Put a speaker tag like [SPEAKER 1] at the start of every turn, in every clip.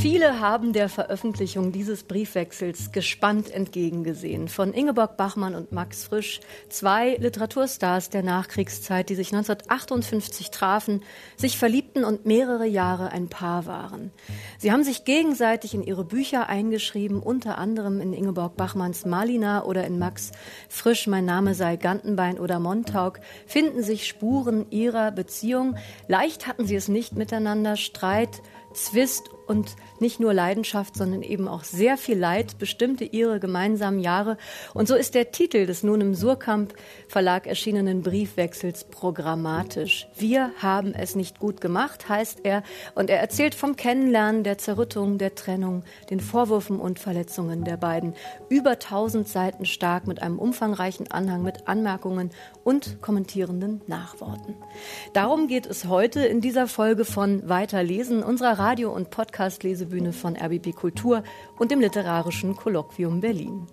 [SPEAKER 1] Viele haben der Veröffentlichung dieses Briefwechsels gespannt entgegengesehen. Von Ingeborg Bachmann und Max Frisch, zwei Literaturstars der Nachkriegszeit, die sich 1958 trafen, sich verliebten und mehrere Jahre ein Paar waren. Sie haben sich gegenseitig in ihre Bücher eingeschrieben, unter anderem in Ingeborg Bachmanns Malina oder in Max Frisch Mein Name sei Gantenbein oder Montauk, finden sich Spuren ihrer Beziehung. Leicht hatten sie es nicht miteinander, Streit, Zwist und nicht nur Leidenschaft, sondern eben auch sehr viel Leid bestimmte ihre gemeinsamen Jahre. Und so ist der Titel des nun im Surkamp Verlag erschienenen Briefwechsels programmatisch. Wir haben es nicht gut gemacht, heißt er. Und er erzählt vom Kennenlernen, der Zerrüttung, der Trennung, den Vorwürfen und Verletzungen der beiden. Über tausend Seiten stark mit einem umfangreichen Anhang mit Anmerkungen und kommentierenden Nachworten. Darum geht es heute in dieser Folge von Weiterlesen unserer Radio- und Podcast-Lesebühne von RBB Kultur und dem Literarischen Kolloquium Berlin.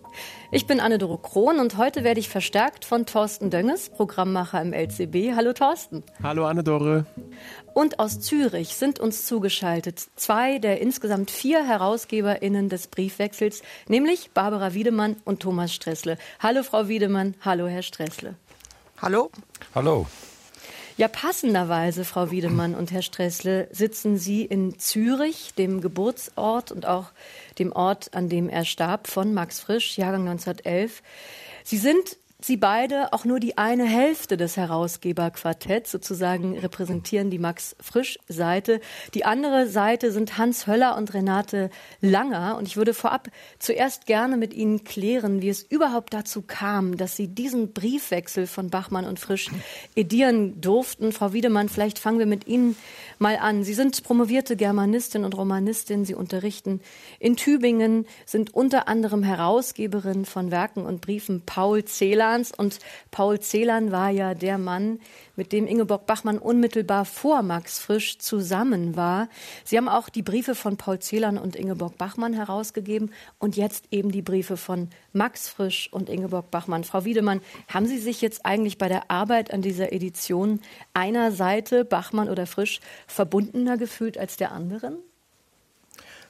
[SPEAKER 1] Ich bin Anne-Doro Krohn und heute werde ich verstärkt von Thorsten Dönges, Programmmacher im LCB. Hallo Thorsten.
[SPEAKER 2] Hallo Anne-Dore.
[SPEAKER 1] Und aus Zürich sind uns zugeschaltet zwei der insgesamt vier HerausgeberInnen des Briefwechsels, nämlich Barbara Wiedemann und Thomas Stressle. Hallo Frau Wiedemann, hallo Herr Stressle.
[SPEAKER 3] Hallo.
[SPEAKER 4] Hallo.
[SPEAKER 1] Ja, passenderweise, Frau Wiedemann und Herr Stressle, sitzen Sie in Zürich, dem Geburtsort und auch dem Ort, an dem er starb, von Max Frisch, Jahrgang 1911. Sie sind Sie beide auch nur die eine Hälfte des Herausgeberquartetts, sozusagen repräsentieren die Max Frisch-Seite. Die andere Seite sind Hans Höller und Renate Langer. Und ich würde vorab zuerst gerne mit Ihnen klären, wie es überhaupt dazu kam, dass Sie diesen Briefwechsel von Bachmann und Frisch edieren durften. Frau Wiedemann, vielleicht fangen wir mit Ihnen mal an. Sie sind promovierte Germanistin und Romanistin. Sie unterrichten in Tübingen, sind unter anderem Herausgeberin von Werken und Briefen Paul Celans. Und Paul Celan war ja der Mann, mit dem Ingeborg Bachmann unmittelbar vor Max Frisch zusammen war. Sie haben auch die Briefe von Paul Celan und Ingeborg Bachmann herausgegeben und jetzt eben die Briefe von Max Frisch und Ingeborg Bachmann. Frau Wiedemann, haben Sie sich jetzt eigentlich bei der Arbeit an dieser Edition einer Seite, Bachmann oder Frisch, verbundener gefühlt als der anderen?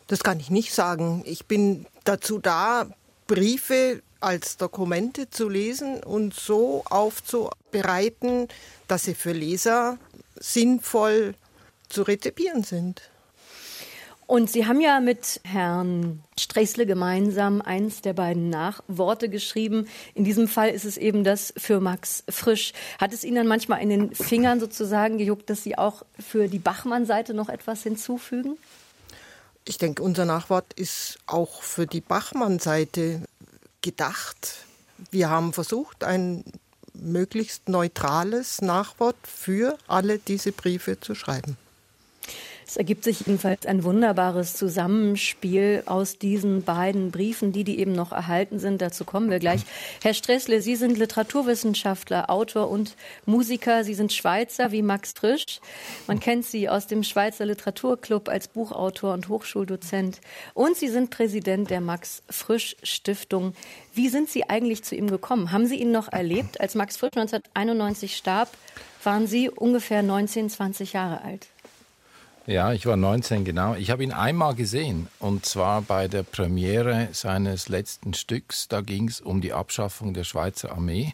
[SPEAKER 3] Das kann ich nicht sagen. Ich bin dazu da, Briefe als Dokumente zu lesen und so aufzubereiten, dass sie für Leser sinnvoll zu rezipieren sind.
[SPEAKER 1] Und Sie haben ja mit Herrn Stressle gemeinsam eins der beiden Nachworte geschrieben. In diesem Fall ist es eben das für Max Frisch. Hat es Ihnen dann manchmal in den Fingern sozusagen gejuckt, dass Sie auch für die Bachmann-Seite noch etwas hinzufügen?
[SPEAKER 3] Ich denke, unser Nachwort ist auch für die Bachmann-Seite gedacht. Wir haben versucht, ein möglichst neutrales Nachwort für alle diese Briefe zu schreiben.
[SPEAKER 1] Es ergibt sich jedenfalls ein wunderbares Zusammenspiel aus diesen beiden Briefen, die, die eben noch erhalten sind. Dazu kommen wir gleich. Herr Stressle, Sie sind Literaturwissenschaftler, Autor und Musiker. Sie sind Schweizer wie Max Frisch. Man kennt Sie aus dem Schweizer Literaturclub als Buchautor und Hochschuldozent. Und Sie sind Präsident der Max Frisch Stiftung. Wie sind Sie eigentlich zu ihm gekommen? Haben Sie ihn noch erlebt? Als Max Frisch 1991 starb, waren Sie ungefähr 19, 20 Jahre alt.
[SPEAKER 4] Ja, ich war 19, genau. Ich habe ihn einmal gesehen und zwar bei der Premiere seines letzten Stücks. Da ging es um die Abschaffung der Schweizer Armee.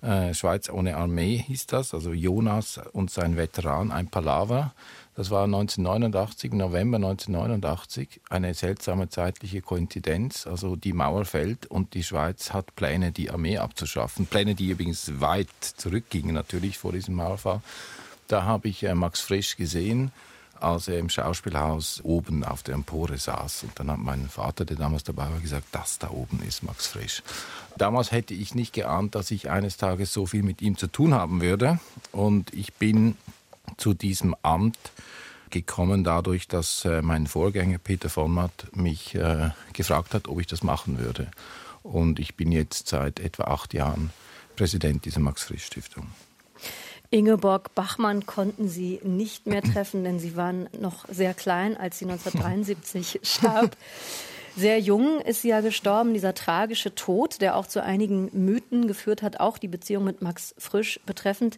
[SPEAKER 4] Äh, Schweiz ohne Armee hieß das, also Jonas und sein Veteran, ein Palaver. Das war 1989, November 1989, eine seltsame zeitliche Koinzidenz. Also die Mauer fällt und die Schweiz hat Pläne, die Armee abzuschaffen. Pläne, die übrigens weit zurückgingen natürlich vor diesem Mauerfall. Da habe ich äh, Max Frisch gesehen als er im Schauspielhaus oben auf der Empore saß. Und dann hat mein Vater, der damals dabei war, gesagt, das da oben ist Max Frisch. Damals hätte ich nicht geahnt, dass ich eines Tages so viel mit ihm zu tun haben würde. Und ich bin zu diesem Amt gekommen dadurch, dass äh, mein Vorgänger Peter Vonmatt mich äh, gefragt hat, ob ich das machen würde. Und ich bin jetzt seit etwa acht Jahren Präsident dieser Max-Frisch-Stiftung.
[SPEAKER 1] Ingeborg Bachmann konnten Sie nicht mehr treffen, denn Sie waren noch sehr klein, als sie 1973 starb. Sehr jung ist sie ja gestorben, dieser tragische Tod, der auch zu einigen Mythen geführt hat, auch die Beziehung mit Max Frisch betreffend.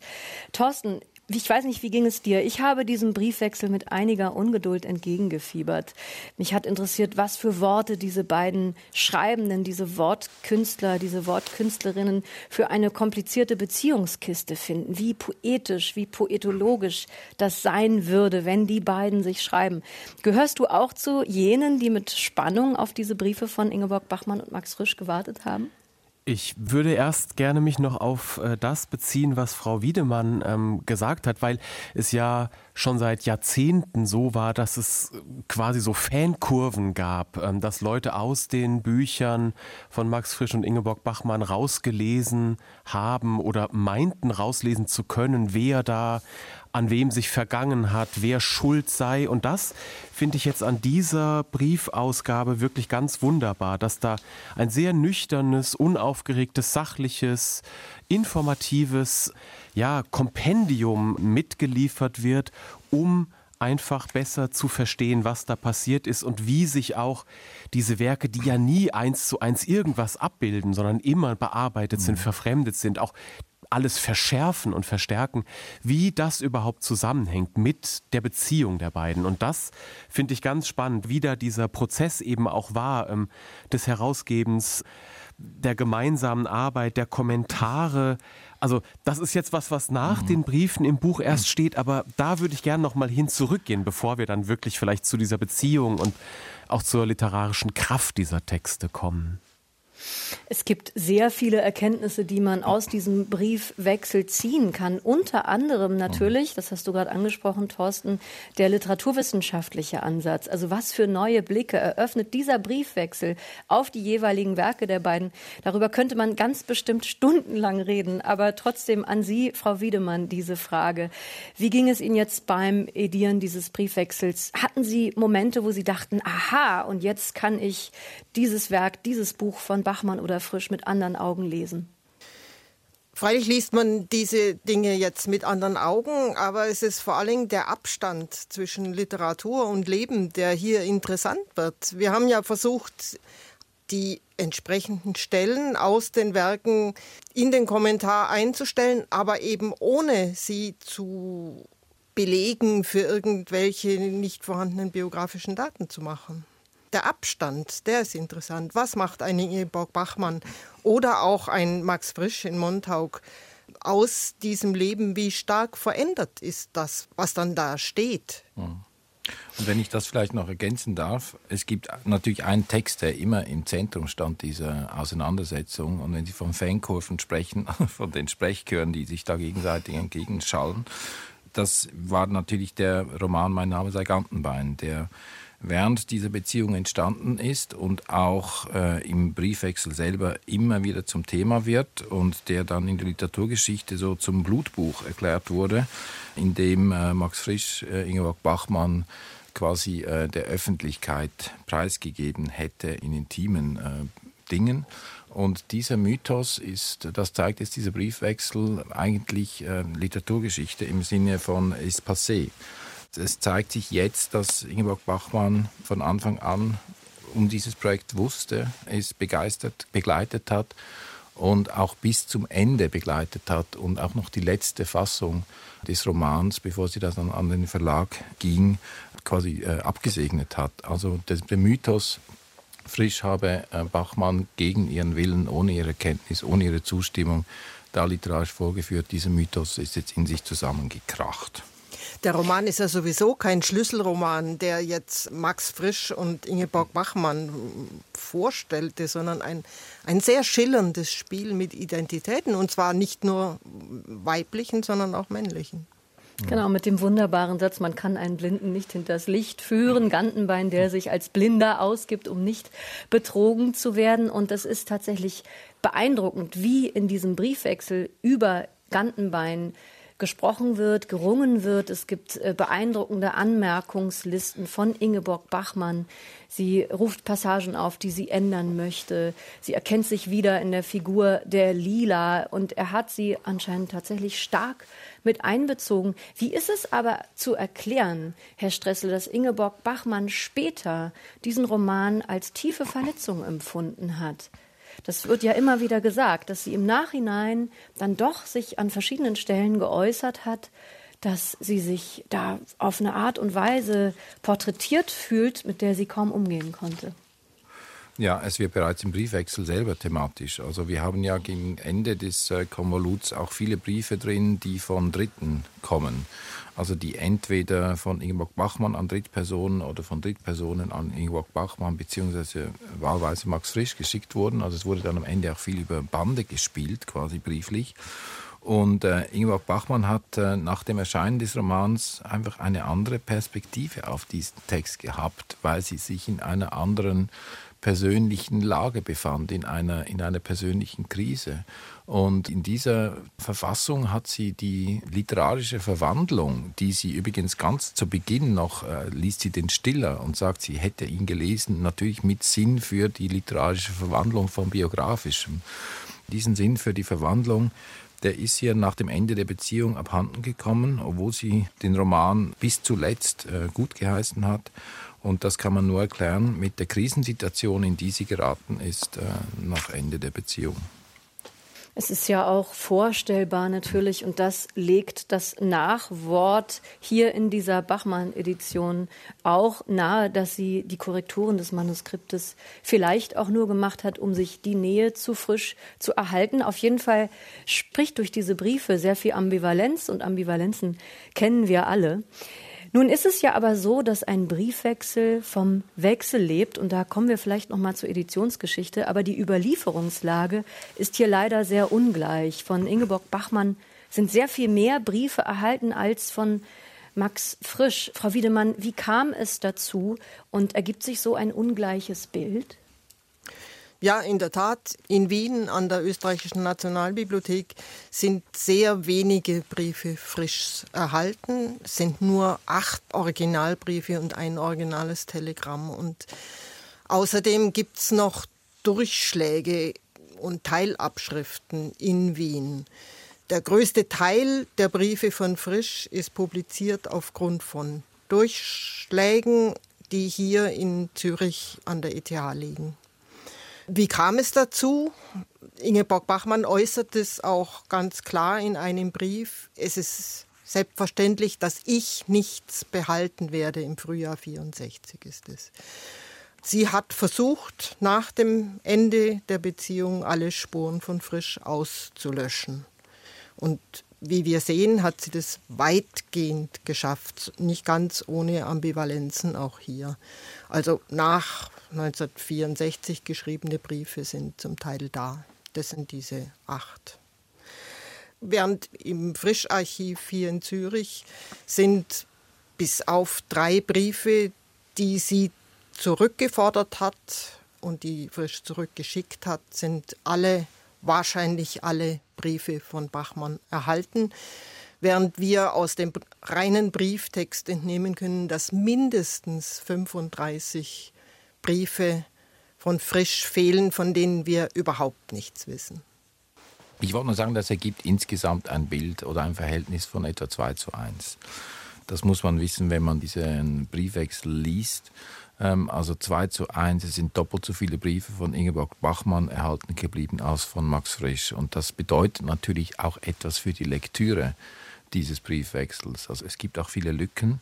[SPEAKER 1] Thorsten, Ich weiß nicht, wie ging es dir? Ich habe diesem Briefwechsel mit einiger Ungeduld entgegengefiebert. Mich hat interessiert, was für Worte diese beiden Schreibenden, diese Wortkünstler, diese Wortkünstlerinnen für eine komplizierte Beziehungskiste finden. Wie poetisch, wie poetologisch das sein würde, wenn die beiden sich schreiben. Gehörst du auch zu jenen, die mit Spannung auf diese Briefe von Ingeborg Bachmann und Max Frisch gewartet haben?
[SPEAKER 2] Ich würde erst gerne mich noch auf äh, das beziehen, was Frau Wiedemann ähm, gesagt hat, weil es ja schon seit Jahrzehnten so war, dass es quasi so Fankurven gab, ähm, dass Leute aus den Büchern von Max Frisch und Ingeborg Bachmann rausgelesen haben oder meinten rauslesen zu können, wer da an wem sich vergangen hat, wer schuld sei. Und das finde ich jetzt an dieser Briefausgabe wirklich ganz wunderbar, dass da ein sehr nüchternes, unaufgeregtes, sachliches, informatives ja, Kompendium mitgeliefert wird, um einfach besser zu verstehen, was da passiert ist und wie sich auch diese Werke, die ja nie eins zu eins irgendwas abbilden, sondern immer bearbeitet sind, mhm. verfremdet sind, auch alles verschärfen und verstärken, wie das überhaupt zusammenhängt mit der Beziehung der beiden. Und das finde ich ganz spannend, wie da dieser Prozess eben auch war, ähm, des Herausgebens, der gemeinsamen Arbeit, der Kommentare. Also das ist jetzt was, was nach mhm. den Briefen im Buch erst steht, aber da würde ich gerne noch mal hin zurückgehen, bevor wir dann wirklich vielleicht zu dieser Beziehung und auch zur literarischen Kraft dieser Texte kommen.
[SPEAKER 1] Es gibt sehr viele Erkenntnisse, die man aus diesem Briefwechsel ziehen kann. Unter anderem natürlich, das hast du gerade angesprochen, Thorsten, der literaturwissenschaftliche Ansatz. Also was für neue Blicke eröffnet dieser Briefwechsel auf die jeweiligen Werke der beiden. Darüber könnte man ganz bestimmt stundenlang reden. Aber trotzdem an Sie, Frau Wiedemann, diese Frage. Wie ging es Ihnen jetzt beim Edieren dieses Briefwechsels? Hatten Sie Momente, wo Sie dachten, aha, und jetzt kann ich dieses Werk, dieses Buch von Bachmann oder Frisch mit anderen Augen lesen?
[SPEAKER 3] Freilich liest man diese Dinge jetzt mit anderen Augen, aber es ist vor allem der Abstand zwischen Literatur und Leben, der hier interessant wird. Wir haben ja versucht, die entsprechenden Stellen aus den Werken in den Kommentar einzustellen, aber eben ohne sie zu belegen, für irgendwelche nicht vorhandenen biografischen Daten zu machen der Abstand, der ist interessant. Was macht ein Ingeborg Bachmann oder auch ein Max Frisch in Montauk aus diesem Leben? Wie stark verändert ist das, was dann da steht?
[SPEAKER 4] Hm. Und wenn ich das vielleicht noch ergänzen darf, es gibt natürlich einen Text, der immer im Zentrum stand dieser Auseinandersetzung. Und wenn Sie von Fankurven sprechen, von den Sprechchören, die sich da gegenseitig entgegenschallen, das war natürlich der Roman Mein Name sei Gantenbein, der während dieser Beziehung entstanden ist und auch äh, im Briefwechsel selber immer wieder zum Thema wird und der dann in der Literaturgeschichte so zum Blutbuch erklärt wurde, in dem äh, Max Frisch, äh, Ingeborg Bachmann quasi äh, der Öffentlichkeit preisgegeben hätte in intimen äh, Dingen. Und dieser Mythos ist, das zeigt jetzt dieser Briefwechsel, eigentlich äh, Literaturgeschichte im Sinne von ist passé es zeigt sich jetzt, dass Ingeborg Bachmann von Anfang an um dieses Projekt wusste, es begeistert, begleitet hat und auch bis zum Ende begleitet hat und auch noch die letzte Fassung des Romans, bevor sie das dann an den Verlag ging, quasi äh, abgesegnet hat. Also der, der Mythos, Frisch habe äh, Bachmann gegen ihren Willen, ohne ihre Kenntnis, ohne ihre Zustimmung da literarisch vorgeführt, dieser Mythos ist jetzt in sich zusammengekracht.
[SPEAKER 3] Der Roman ist ja sowieso kein Schlüsselroman, der jetzt Max Frisch und Ingeborg Bachmann vorstellte, sondern ein, ein sehr schillerndes Spiel mit Identitäten und zwar nicht nur weiblichen, sondern auch männlichen.
[SPEAKER 1] Genau, mit dem wunderbaren Satz, man kann einen Blinden nicht hinters Licht führen. Gantenbein, der sich als Blinder ausgibt, um nicht betrogen zu werden. Und das ist tatsächlich beeindruckend, wie in diesem Briefwechsel über Gantenbein gesprochen wird, gerungen wird. Es gibt äh, beeindruckende Anmerkungslisten von Ingeborg Bachmann. Sie ruft Passagen auf, die sie ändern möchte. Sie erkennt sich wieder in der Figur der Lila und er hat sie anscheinend tatsächlich stark mit einbezogen. Wie ist es aber zu erklären, Herr Stressel, dass Ingeborg Bachmann später diesen Roman als tiefe Verletzung empfunden hat? Das wird ja immer wieder gesagt, dass sie im Nachhinein dann doch sich an verschiedenen Stellen geäußert hat, dass sie sich da auf eine Art und Weise porträtiert fühlt, mit der sie kaum umgehen konnte.
[SPEAKER 4] Ja, es wird bereits im Briefwechsel selber thematisch. Also wir haben ja gegen Ende des äh, Konvoluts auch viele Briefe drin, die von Dritten kommen. Also die entweder von Ingeborg Bachmann an Drittpersonen oder von Drittpersonen an Ingeborg Bachmann beziehungsweise wahlweise Max Frisch geschickt wurden. Also es wurde dann am Ende auch viel über Bande gespielt, quasi brieflich. Und äh, Ingeborg Bachmann hat äh, nach dem Erscheinen des Romans einfach eine andere Perspektive auf diesen Text gehabt, weil sie sich in einer anderen persönlichen Lage befand, in einer, in einer persönlichen Krise. Und in dieser Verfassung hat sie die literarische Verwandlung, die sie übrigens ganz zu Beginn noch äh, liest sie den Stiller und sagt, sie hätte ihn gelesen, natürlich mit Sinn für die literarische Verwandlung vom Biografischem. Diesen Sinn für die Verwandlung, der ist ihr nach dem Ende der Beziehung abhanden gekommen, obwohl sie den Roman bis zuletzt äh, gut geheißen hat. Und das kann man nur erklären mit der Krisensituation, in die sie geraten ist äh, nach Ende der Beziehung.
[SPEAKER 1] Es ist ja auch vorstellbar natürlich, und das legt das Nachwort hier in dieser Bachmann-Edition auch nahe, dass sie die Korrekturen des Manuskriptes vielleicht auch nur gemacht hat, um sich die Nähe zu frisch zu erhalten. Auf jeden Fall spricht durch diese Briefe sehr viel Ambivalenz und Ambivalenzen kennen wir alle. Nun ist es ja aber so, dass ein Briefwechsel vom Wechsel lebt und da kommen wir vielleicht noch mal zur Editionsgeschichte, aber die Überlieferungslage ist hier leider sehr ungleich. Von Ingeborg Bachmann sind sehr viel mehr Briefe erhalten als von Max Frisch. Frau Wiedemann, wie kam es dazu und ergibt sich so ein ungleiches Bild?
[SPEAKER 3] Ja, in der Tat. In Wien an der Österreichischen Nationalbibliothek sind sehr wenige Briefe frisch erhalten. Sind nur acht Originalbriefe und ein originales Telegramm. Und außerdem gibt es noch Durchschläge und Teilabschriften in Wien. Der größte Teil der Briefe von Frisch ist publiziert aufgrund von Durchschlägen, die hier in Zürich an der ETH liegen. Wie kam es dazu? Ingeborg Bachmann äußert es auch ganz klar in einem Brief. Es ist selbstverständlich, dass ich nichts behalten werde. Im Frühjahr 64 ist es. Sie hat versucht, nach dem Ende der Beziehung alle Spuren von Frisch auszulöschen. Und wie wir sehen, hat sie das weitgehend geschafft, nicht ganz ohne Ambivalenzen auch hier. Also nach 1964 geschriebene Briefe sind zum Teil da. Das sind diese acht. Während im Frischarchiv hier in Zürich sind bis auf drei Briefe, die sie zurückgefordert hat und die Frisch zurückgeschickt hat, sind alle, wahrscheinlich alle Briefe von Bachmann erhalten während wir aus dem reinen Brieftext entnehmen können, dass mindestens 35 Briefe von Frisch fehlen, von denen wir überhaupt nichts wissen.
[SPEAKER 4] Ich wollte nur sagen, das ergibt insgesamt ein Bild oder ein Verhältnis von etwa 2 zu 1. Das muss man wissen, wenn man diesen Briefwechsel liest. Ähm, also 2 zu 1, es sind doppelt so viele Briefe von Ingeborg Bachmann erhalten geblieben als von Max Frisch. Und das bedeutet natürlich auch etwas für die Lektüre dieses Briefwechsels. Also es gibt auch viele Lücken.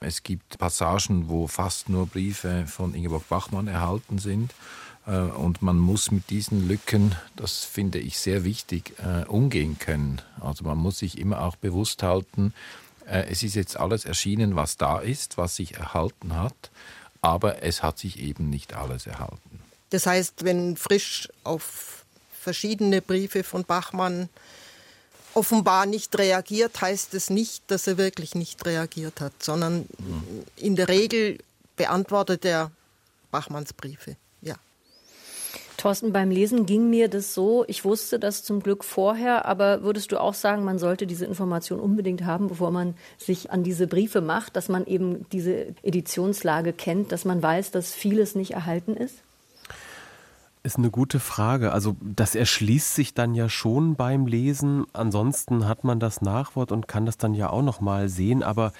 [SPEAKER 4] Es gibt Passagen, wo fast nur Briefe von Ingeborg Bachmann erhalten sind. Äh, und man muss mit diesen Lücken, das finde ich sehr wichtig, äh, umgehen können. Also man muss sich immer auch bewusst halten, äh, es ist jetzt alles erschienen, was da ist, was sich erhalten hat, aber es hat sich eben nicht alles erhalten.
[SPEAKER 3] Das heißt, wenn Frisch auf verschiedene Briefe von Bachmann offenbar nicht reagiert, heißt es nicht, dass er wirklich nicht reagiert hat, sondern in der Regel beantwortet er Bachmanns Briefe. Ja.
[SPEAKER 1] Thorsten, beim Lesen ging mir das so, ich wusste das zum Glück vorher, aber würdest du auch sagen, man sollte diese Information unbedingt haben, bevor man sich an diese Briefe macht, dass man eben diese Editionslage kennt, dass man weiß, dass vieles nicht erhalten ist?
[SPEAKER 2] Ist eine gute Frage. Also das erschließt sich dann ja schon beim Lesen. Ansonsten hat man das Nachwort und kann das dann ja auch noch mal sehen. Aber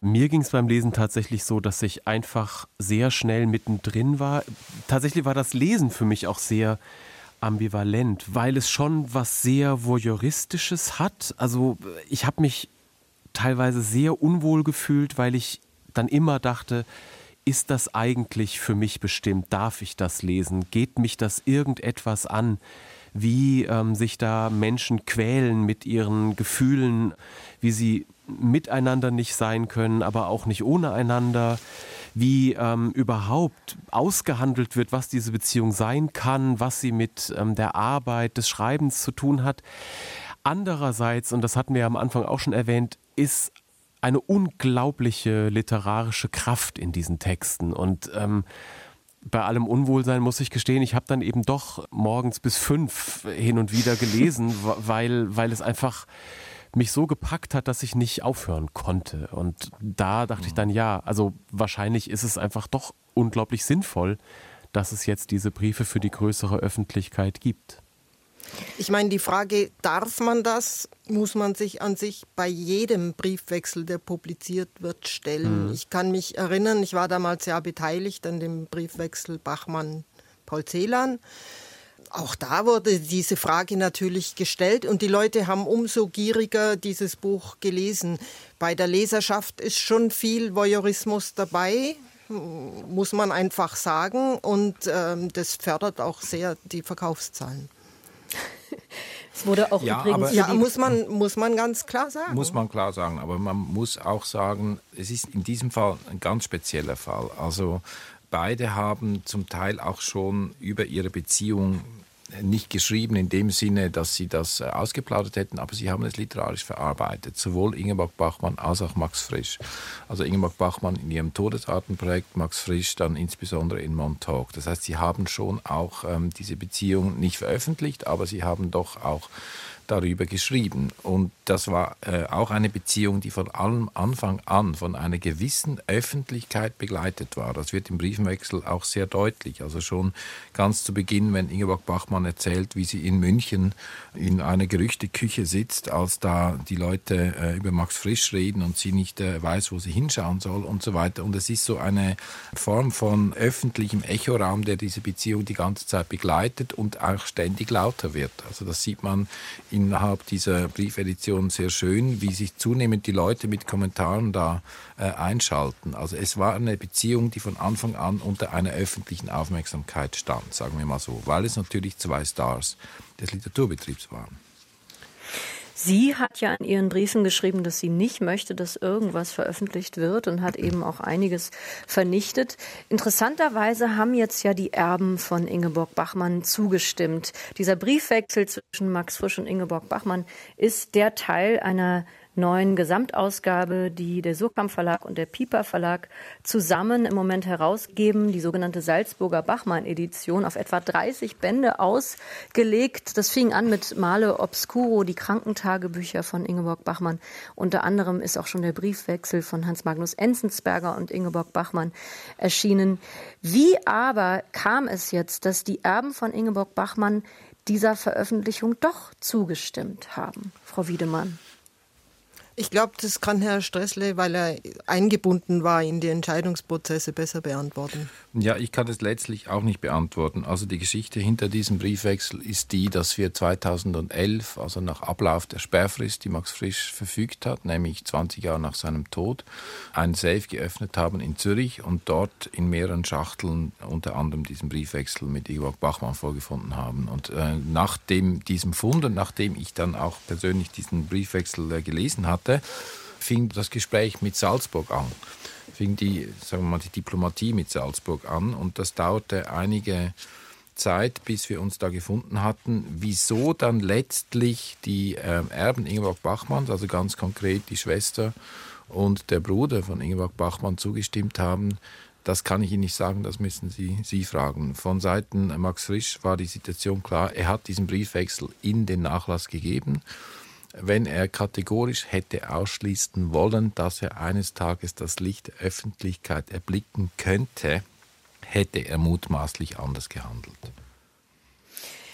[SPEAKER 2] mir ging es beim Lesen tatsächlich so, dass ich einfach sehr schnell mittendrin war. Tatsächlich war das Lesen für mich auch sehr ambivalent, weil es schon was sehr voyeuristisches hat. Also ich habe mich teilweise sehr unwohl gefühlt, weil ich dann immer dachte, ist das eigentlich für mich bestimmt? Darf ich das lesen? Geht mich das irgendetwas an? Wie ähm, sich da Menschen quälen mit ihren Gefühlen, wie sie miteinander nicht sein können, aber auch nicht ohne einander, wie ähm, überhaupt ausgehandelt wird, was diese Beziehung sein kann, was sie mit ähm, der Arbeit des Schreibens zu tun hat. Andererseits, und das hatten wir am Anfang auch schon erwähnt, ist eine unglaubliche literarische Kraft in diesen Texten. Und ähm, bei allem Unwohlsein muss ich gestehen, ich habe dann eben doch morgens bis fünf hin und wieder gelesen, weil, weil es einfach mich so gepackt hat, dass ich nicht aufhören konnte. Und da dachte ich dann, ja, also wahrscheinlich ist es einfach doch unglaublich sinnvoll, dass es jetzt diese Briefe für die größere Öffentlichkeit gibt.
[SPEAKER 3] Ich meine, die Frage, darf man das, muss man sich an sich bei jedem Briefwechsel, der publiziert wird, stellen. Mhm. Ich kann mich erinnern, ich war damals ja beteiligt an dem Briefwechsel Bachmann-Paul Celan. Auch da wurde diese Frage natürlich gestellt und die Leute haben umso gieriger dieses Buch gelesen. Bei der Leserschaft ist schon viel Voyeurismus dabei, muss man einfach sagen, und ähm, das fördert auch sehr die Verkaufszahlen.
[SPEAKER 1] Es wurde auch
[SPEAKER 3] ja, übrigens. ja, muss man, muss man ganz klar sagen.
[SPEAKER 4] Muss man klar sagen. Aber man muss auch sagen, es ist in diesem Fall ein ganz spezieller Fall. Also beide haben zum Teil auch schon über ihre Beziehung nicht geschrieben in dem Sinne, dass sie das äh, ausgeplaudert hätten, aber sie haben es literarisch verarbeitet, sowohl Ingeborg Bachmann als auch Max Frisch. Also Ingeborg Bachmann in ihrem Todesartenprojekt, Max Frisch dann insbesondere in Montauk. Das heißt, sie haben schon auch ähm, diese Beziehung nicht veröffentlicht, aber sie haben doch auch darüber geschrieben. Und das war äh, auch eine Beziehung, die von allem Anfang an von einer gewissen Öffentlichkeit begleitet war. Das wird im Briefwechsel auch sehr deutlich. Also schon ganz zu Beginn, wenn Ingeborg Bachmann erzählt, wie sie in München in einer Gerüchteküche sitzt, als da die Leute äh, über Max Frisch reden und sie nicht äh, weiß, wo sie hinschauen soll und so weiter. Und es ist so eine Form von öffentlichem Echoraum, der diese Beziehung die ganze Zeit begleitet und auch ständig lauter wird. Also das sieht man innerhalb dieser Briefedition sehr schön, wie sich zunehmend die Leute mit Kommentaren da äh, einschalten. Also es war eine Beziehung, die von Anfang an unter einer öffentlichen Aufmerksamkeit stand, sagen wir mal so, weil es natürlich zwei Stars des Literaturbetriebs waren.
[SPEAKER 1] Sie hat ja in ihren Briefen geschrieben, dass sie nicht möchte, dass irgendwas veröffentlicht wird und hat eben auch einiges vernichtet. Interessanterweise haben jetzt ja die Erben von Ingeborg Bachmann zugestimmt. Dieser Briefwechsel zwischen Max Frisch und Ingeborg Bachmann ist der Teil einer neuen Gesamtausgabe, die der Surkamp Verlag und der Piper Verlag zusammen im Moment herausgeben, die sogenannte Salzburger Bachmann Edition, auf etwa 30 Bände ausgelegt. Das fing an mit Male Obscuro, die Krankentagebücher von Ingeborg Bachmann. Unter anderem ist auch schon der Briefwechsel von Hans Magnus Enzensberger und Ingeborg Bachmann erschienen. Wie aber kam es jetzt, dass die Erben von Ingeborg Bachmann dieser Veröffentlichung doch zugestimmt haben, Frau Wiedemann?
[SPEAKER 3] Ich glaube, das kann Herr Stressle, weil er eingebunden war in die Entscheidungsprozesse, besser beantworten.
[SPEAKER 4] Ja, ich kann es letztlich auch nicht beantworten. Also die Geschichte hinter diesem Briefwechsel ist die, dass wir 2011, also nach Ablauf der Sperrfrist, die Max Frisch verfügt hat, nämlich 20 Jahre nach seinem Tod, ein Safe geöffnet haben in Zürich und dort in mehreren Schachteln unter anderem diesen Briefwechsel mit Igor Bachmann vorgefunden haben. Und äh, nach dem, diesem Fund und nachdem ich dann auch persönlich diesen Briefwechsel äh, gelesen hatte, fing das Gespräch mit Salzburg an. Fing die, sagen wir mal, die Diplomatie mit Salzburg an und das dauerte einige Zeit, bis wir uns da gefunden hatten, wieso dann letztlich die äh, Erben Ingeborg Bachmanns, also ganz konkret die Schwester und der Bruder von Ingeborg Bachmann zugestimmt haben, das kann ich Ihnen nicht sagen, das müssen Sie, Sie fragen. Von Seiten Max Frisch war die Situation klar, er hat diesen Briefwechsel in den Nachlass gegeben wenn er kategorisch hätte ausschließen wollen, dass er eines Tages das Licht der Öffentlichkeit erblicken könnte, hätte er mutmaßlich anders gehandelt.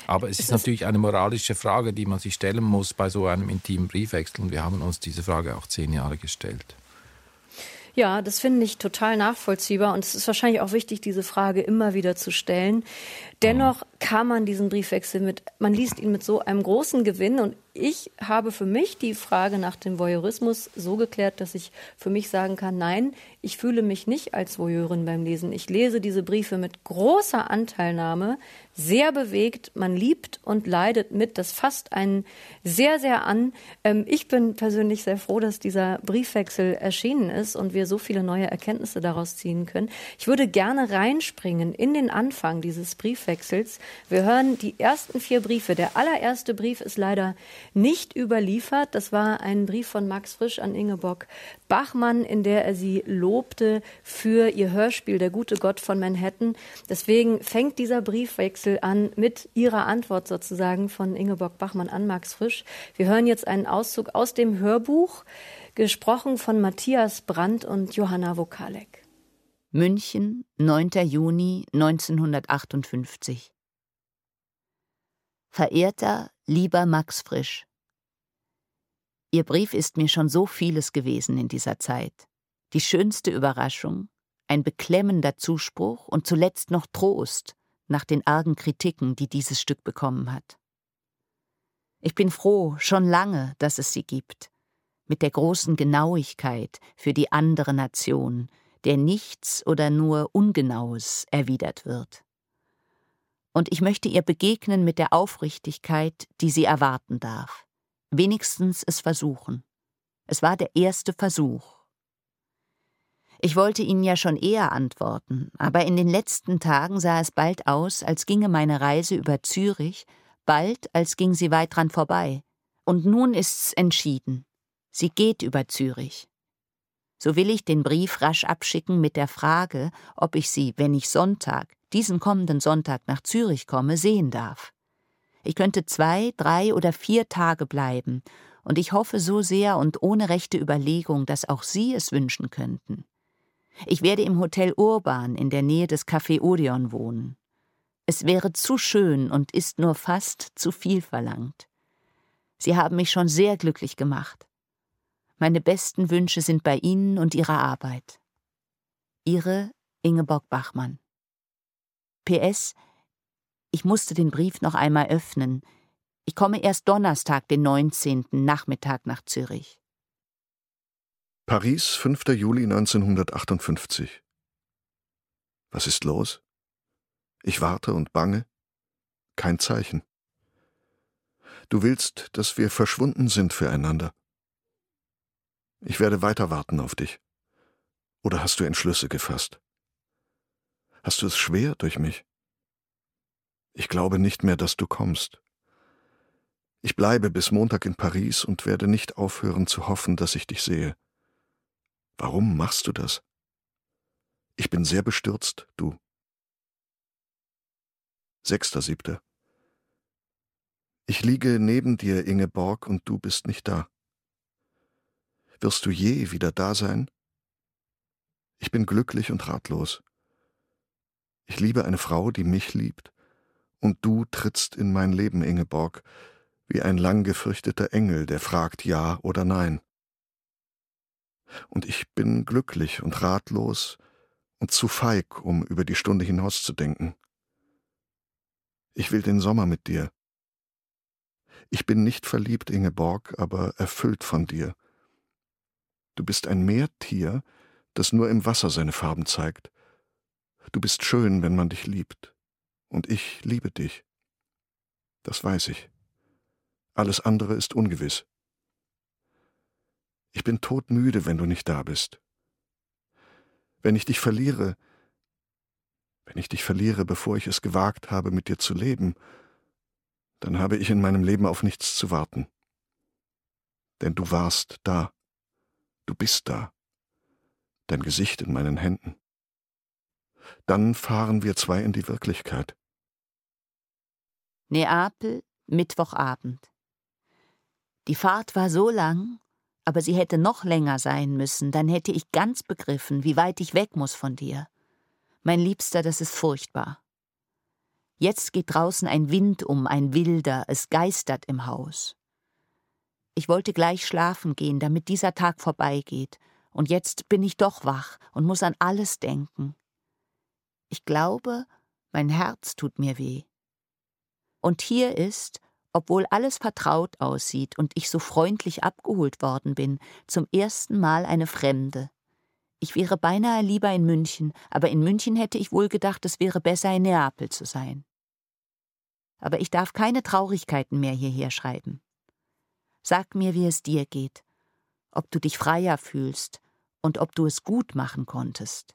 [SPEAKER 4] Aber es ist, ist natürlich eine moralische Frage, die man sich stellen muss bei so einem intimen Briefwechsel. Und wir haben uns diese Frage auch zehn Jahre gestellt.
[SPEAKER 1] Ja, das finde ich total nachvollziehbar und es ist wahrscheinlich auch wichtig, diese Frage immer wieder zu stellen. Dennoch kann man diesen Briefwechsel mit, man liest ihn mit so einem großen Gewinn und ich habe für mich die Frage nach dem Voyeurismus so geklärt, dass ich für mich sagen kann, nein, ich fühle mich nicht als Voyeurin beim Lesen. Ich lese diese Briefe mit großer Anteilnahme, sehr bewegt, man liebt und leidet mit. Das fasst einen sehr, sehr an. Ähm, ich bin persönlich sehr froh, dass dieser Briefwechsel erschienen ist und wir so viele neue Erkenntnisse daraus ziehen können. Ich würde gerne reinspringen in den Anfang dieses Briefwechsels. Wir hören die ersten vier Briefe. Der allererste Brief ist leider nicht überliefert. Das war ein Brief von Max Frisch an Ingeborg Bachmann, in der er sie lobte für ihr Hörspiel Der gute Gott von Manhattan. Deswegen fängt dieser Briefwechsel an mit ihrer Antwort sozusagen von Ingeborg Bachmann an Max Frisch. Wir hören jetzt einen Auszug aus dem Hörbuch, gesprochen von Matthias Brandt und Johanna Wokalek.
[SPEAKER 5] München, 9. Juni 1958. Verehrter, lieber Max Frisch, Ihr Brief ist mir schon so vieles gewesen in dieser Zeit. Die schönste Überraschung, ein beklemmender Zuspruch und zuletzt noch Trost nach den argen Kritiken, die dieses Stück bekommen hat. Ich bin froh, schon lange, dass es sie gibt, mit der großen Genauigkeit für die andere Nation, der nichts oder nur Ungenaues erwidert wird und ich möchte ihr begegnen mit der Aufrichtigkeit, die sie erwarten darf. Wenigstens es versuchen. Es war der erste Versuch. Ich wollte Ihnen ja schon eher antworten, aber in den letzten Tagen sah es bald aus, als ginge meine Reise über Zürich, bald als ging sie weit dran vorbei. Und nun ist's entschieden. Sie geht über Zürich. So will ich den Brief rasch abschicken mit der Frage, ob ich sie, wenn ich Sonntag, diesen kommenden Sonntag nach Zürich komme, sehen darf. Ich könnte zwei, drei oder vier Tage bleiben, und ich hoffe so sehr und ohne rechte Überlegung, dass auch Sie es wünschen könnten. Ich werde im Hotel Urban in der Nähe des Café Odeon wohnen. Es wäre zu schön und ist nur fast zu viel verlangt. Sie haben mich schon sehr glücklich gemacht. Meine besten Wünsche sind bei Ihnen und Ihrer Arbeit. Ihre Ingeborg Bachmann. PS Ich musste den Brief noch einmal öffnen. Ich komme erst Donnerstag, den 19. Nachmittag nach Zürich.
[SPEAKER 6] Paris, 5. Juli 1958. Was ist los? Ich warte und bange. Kein Zeichen. Du willst, dass wir verschwunden sind füreinander. Ich werde weiter warten auf dich. Oder hast du Entschlüsse gefasst? Hast du es schwer durch mich? Ich glaube nicht mehr, dass du kommst. Ich bleibe bis Montag in Paris und werde nicht aufhören zu hoffen, dass ich dich sehe. Warum machst du das? Ich bin sehr bestürzt, du. Sechster Siebter. Ich liege neben dir, Ingeborg, und du bist nicht da. Wirst du je wieder da sein? Ich bin glücklich und ratlos. Ich liebe eine Frau, die mich liebt, und du trittst in mein Leben, Ingeborg, wie ein lang gefürchteter Engel, der fragt Ja oder Nein. Und ich bin glücklich und ratlos und zu feig, um über die Stunde hinauszudenken. Ich will den Sommer mit dir. Ich bin nicht verliebt, Ingeborg, aber erfüllt von dir. Du bist ein Meertier, das nur im Wasser seine Farben zeigt. Du bist schön, wenn man dich liebt. Und ich liebe dich. Das weiß ich. Alles andere ist ungewiss. Ich bin todmüde, wenn du nicht da bist. Wenn ich dich verliere, wenn ich dich verliere, bevor ich es gewagt habe, mit dir zu leben, dann habe ich in meinem Leben auf nichts zu warten. Denn du warst da. Du bist da. Dein Gesicht in meinen Händen. Dann fahren wir zwei in die Wirklichkeit.
[SPEAKER 5] Neapel, Mittwochabend. Die Fahrt war so lang, aber sie hätte noch länger sein müssen, dann hätte ich ganz begriffen, wie weit ich weg muss von dir. Mein Liebster, das ist furchtbar. Jetzt geht draußen ein Wind um, ein wilder, es geistert im Haus. Ich wollte gleich schlafen gehen, damit dieser Tag vorbeigeht, und jetzt bin ich doch wach und muss an alles denken. Ich glaube, mein Herz tut mir weh. Und hier ist, obwohl alles vertraut aussieht und ich so freundlich abgeholt worden bin, zum ersten Mal eine Fremde. Ich wäre beinahe lieber in München, aber in München hätte ich wohl gedacht, es wäre besser in Neapel zu sein. Aber ich darf keine Traurigkeiten mehr hierher schreiben. Sag mir, wie es dir geht, ob du dich freier fühlst und ob du es gut machen konntest.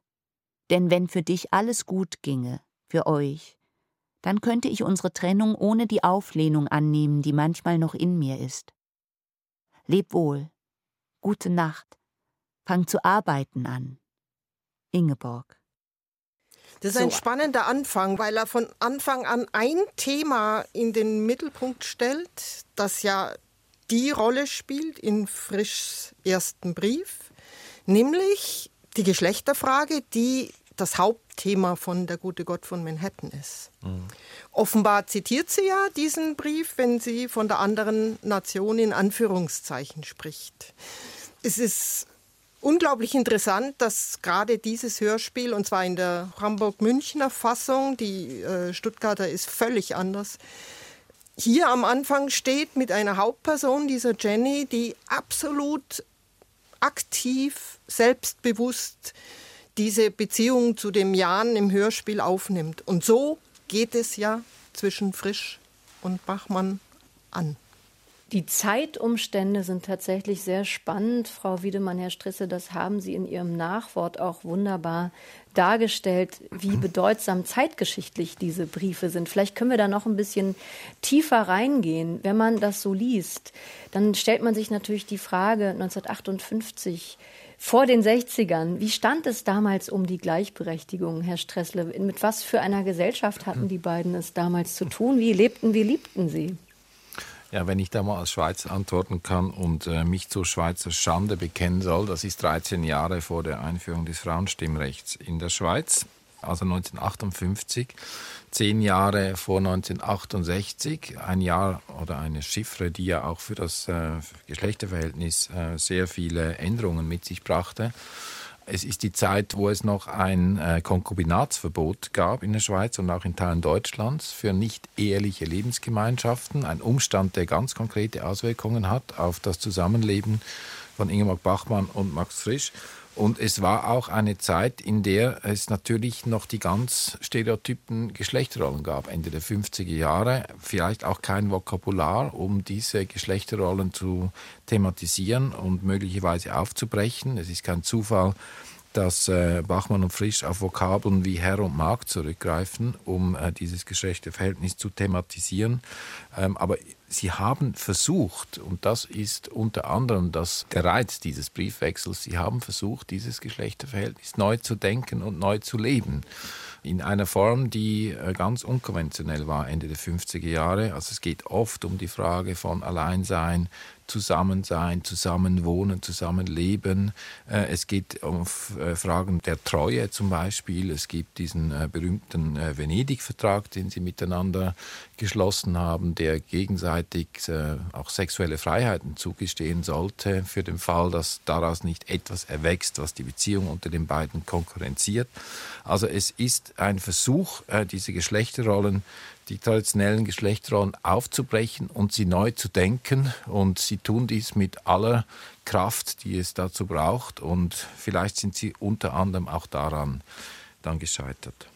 [SPEAKER 5] Denn wenn für dich alles gut ginge, für euch, dann könnte ich unsere Trennung ohne die Auflehnung annehmen, die manchmal noch in mir ist. Leb wohl. Gute Nacht. Fang zu arbeiten an. Ingeborg.
[SPEAKER 3] Das ist ein spannender Anfang, weil er von Anfang an ein Thema in den Mittelpunkt stellt, das ja die Rolle spielt in Frischs ersten Brief, nämlich die Geschlechterfrage, die das Hauptthema von Der gute Gott von Manhattan ist. Mhm. Offenbar zitiert sie ja diesen Brief, wenn sie von der anderen Nation in Anführungszeichen spricht. Es ist unglaublich interessant, dass gerade dieses Hörspiel, und zwar in der Hamburg-Münchner Fassung, die äh, Stuttgarter ist völlig anders, hier am Anfang steht mit einer Hauptperson, dieser Jenny, die absolut aktiv, selbstbewusst diese Beziehung zu dem Jan im Hörspiel aufnimmt. Und so geht es ja zwischen Frisch und Bachmann an.
[SPEAKER 1] Die Zeitumstände sind tatsächlich sehr spannend, Frau Wiedemann, Herr Strisse, das haben Sie in Ihrem Nachwort auch wunderbar dargestellt, wie bedeutsam zeitgeschichtlich diese Briefe sind. Vielleicht können wir da noch ein bisschen tiefer reingehen. Wenn man das so liest, dann stellt man sich natürlich die Frage 1958, vor den 60ern. Wie stand es damals um die Gleichberechtigung, Herr Stressle? Mit was für einer Gesellschaft hatten die beiden es damals zu tun? Wie lebten, wie liebten sie?
[SPEAKER 4] Ja, wenn ich da mal als Schweizer antworten kann und äh, mich zur Schweizer Schande bekennen soll, das ist 13 Jahre vor der Einführung des Frauenstimmrechts in der Schweiz, also 1958, zehn Jahre vor 1968, ein Jahr oder eine Chiffre, die ja auch für das äh, Geschlechterverhältnis äh, sehr viele Änderungen mit sich brachte. Es ist die Zeit, wo es noch ein äh, Konkubinatsverbot gab in der Schweiz und auch in Teilen Deutschlands für nicht eheliche Lebensgemeinschaften. Ein Umstand, der ganz konkrete Auswirkungen hat auf das Zusammenleben von Ingeborg Bachmann und Max Frisch. Und es war auch eine Zeit, in der es natürlich noch die ganz stereotypen Geschlechterrollen gab, Ende der 50er Jahre. Vielleicht auch kein Vokabular, um diese Geschlechterrollen zu thematisieren und möglicherweise aufzubrechen. Es ist kein Zufall, dass äh, Bachmann und Frisch auf Vokabeln wie Herr und Magd zurückgreifen, um äh, dieses Geschlechterverhältnis zu thematisieren. Ähm, aber sie haben versucht, und das ist unter anderem das, der Reiz dieses Briefwechsels, sie haben versucht, dieses Geschlechterverhältnis neu zu denken und neu zu leben in einer Form, die äh, ganz unkonventionell war Ende der 50er Jahre. Also es geht oft um die Frage von Alleinsein, Zusammensein, Zusammenwohnen, Zusammenleben. Äh, es geht um äh, Fragen der Treue zum Beispiel. Es gibt diesen berühmten Venedig-Vertrag, den sie miteinander geschlossen haben, der gegenseitig auch sexuelle Freiheiten zugestehen sollte, für den Fall, dass daraus nicht etwas erwächst, was die Beziehung unter den beiden konkurrenziert. Also es ist ein Versuch, äh, diese Geschlechterrollen, die traditionellen Geschlechterrollen aufzubrechen und sie neu zu denken. Und sie tun dies mit aller Kraft, die es dazu braucht. Und vielleicht sind sie unter anderem auch daran dann gescheitert.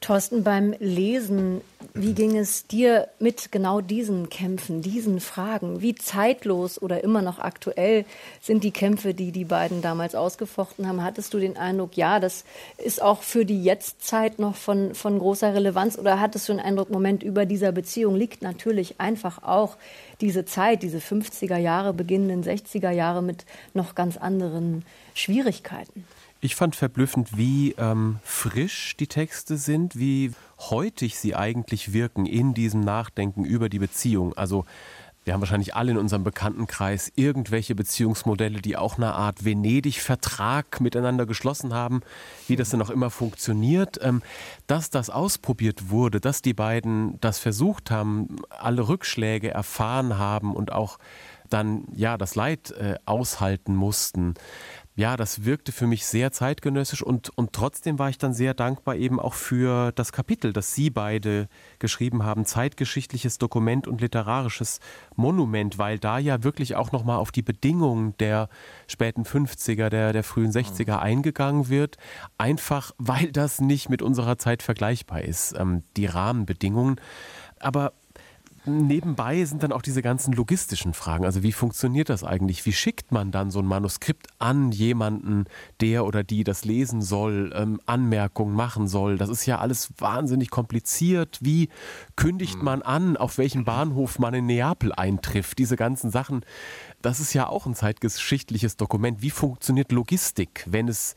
[SPEAKER 1] Thorsten, beim Lesen, wie ging es dir mit genau diesen Kämpfen, diesen Fragen? Wie zeitlos oder immer noch aktuell sind die Kämpfe, die die beiden damals ausgefochten haben? Hattest du den Eindruck, ja, das ist auch für die Jetztzeit noch von, von großer Relevanz? Oder hattest du den Eindruck, Moment, über dieser Beziehung liegt natürlich einfach auch diese Zeit, diese 50er Jahre, beginnenden 60er Jahre mit noch ganz anderen Schwierigkeiten?
[SPEAKER 2] Ich fand verblüffend, wie ähm, frisch die Texte sind, wie heutig sie eigentlich wirken in diesem Nachdenken über die Beziehung. Also wir haben wahrscheinlich alle in unserem Bekanntenkreis irgendwelche Beziehungsmodelle, die auch eine Art Venedig-Vertrag miteinander geschlossen haben, wie das denn auch immer funktioniert. Ähm, dass das ausprobiert wurde, dass die beiden das versucht haben, alle Rückschläge erfahren haben und auch dann ja das Leid äh, aushalten mussten ja, das wirkte für mich sehr zeitgenössisch und, und trotzdem war ich dann sehr dankbar eben auch für das Kapitel, das Sie beide geschrieben haben, zeitgeschichtliches Dokument und literarisches Monument, weil da ja wirklich auch nochmal auf die Bedingungen der späten 50er, der, der frühen 60er eingegangen wird, einfach weil das nicht mit unserer Zeit vergleichbar ist, ähm, die Rahmenbedingungen. Aber Nebenbei sind dann auch diese ganzen logistischen Fragen. Also wie funktioniert das eigentlich? Wie schickt man dann so ein Manuskript an jemanden, der oder die das lesen soll, ähm, Anmerkungen machen soll? Das ist ja alles wahnsinnig kompliziert. Wie kündigt hm. man an, auf welchem Bahnhof man in Neapel eintrifft? Diese ganzen Sachen, das ist ja auch ein zeitgeschichtliches Dokument. Wie funktioniert Logistik, wenn es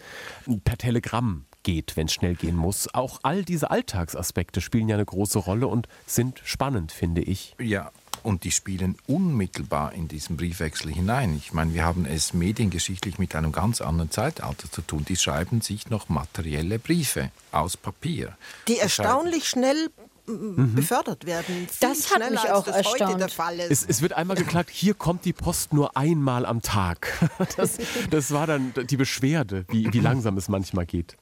[SPEAKER 2] per Telegramm geht, wenn es schnell gehen muss. Auch all diese Alltagsaspekte spielen ja eine große Rolle und sind spannend, finde ich.
[SPEAKER 4] Ja, und die spielen unmittelbar in diesen Briefwechsel hinein. Ich meine, wir haben es mediengeschichtlich mit einem ganz anderen Zeitalter zu tun. Die schreiben sich noch materielle Briefe aus Papier.
[SPEAKER 3] Die erstaunlich schnell mhm. befördert werden.
[SPEAKER 1] das hat mich auch das erstaunt.
[SPEAKER 2] Es, es, wird einmal geklagt, hier kommt die Post nur einmal am Tag. Das, das war dann die Beschwerde, wie, wie langsam es manchmal geht.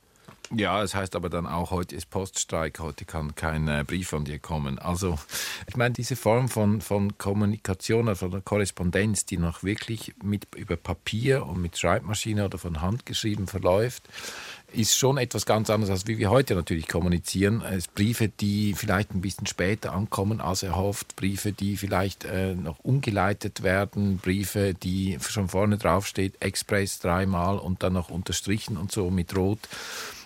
[SPEAKER 4] Ja, es heißt aber dann auch, heute ist Poststreik, heute kann kein äh, Brief von dir kommen. Also, ich meine, diese Form von, von Kommunikation oder von Korrespondenz, die noch wirklich mit, über Papier und mit Schreibmaschine oder von Hand geschrieben verläuft, ist schon etwas ganz anderes, als wie wir heute natürlich kommunizieren. Es Briefe, die vielleicht ein bisschen später ankommen als erhofft, Briefe, die vielleicht äh, noch umgeleitet werden, Briefe, die schon vorne drauf steht, Express dreimal und dann noch unterstrichen und so mit Rot.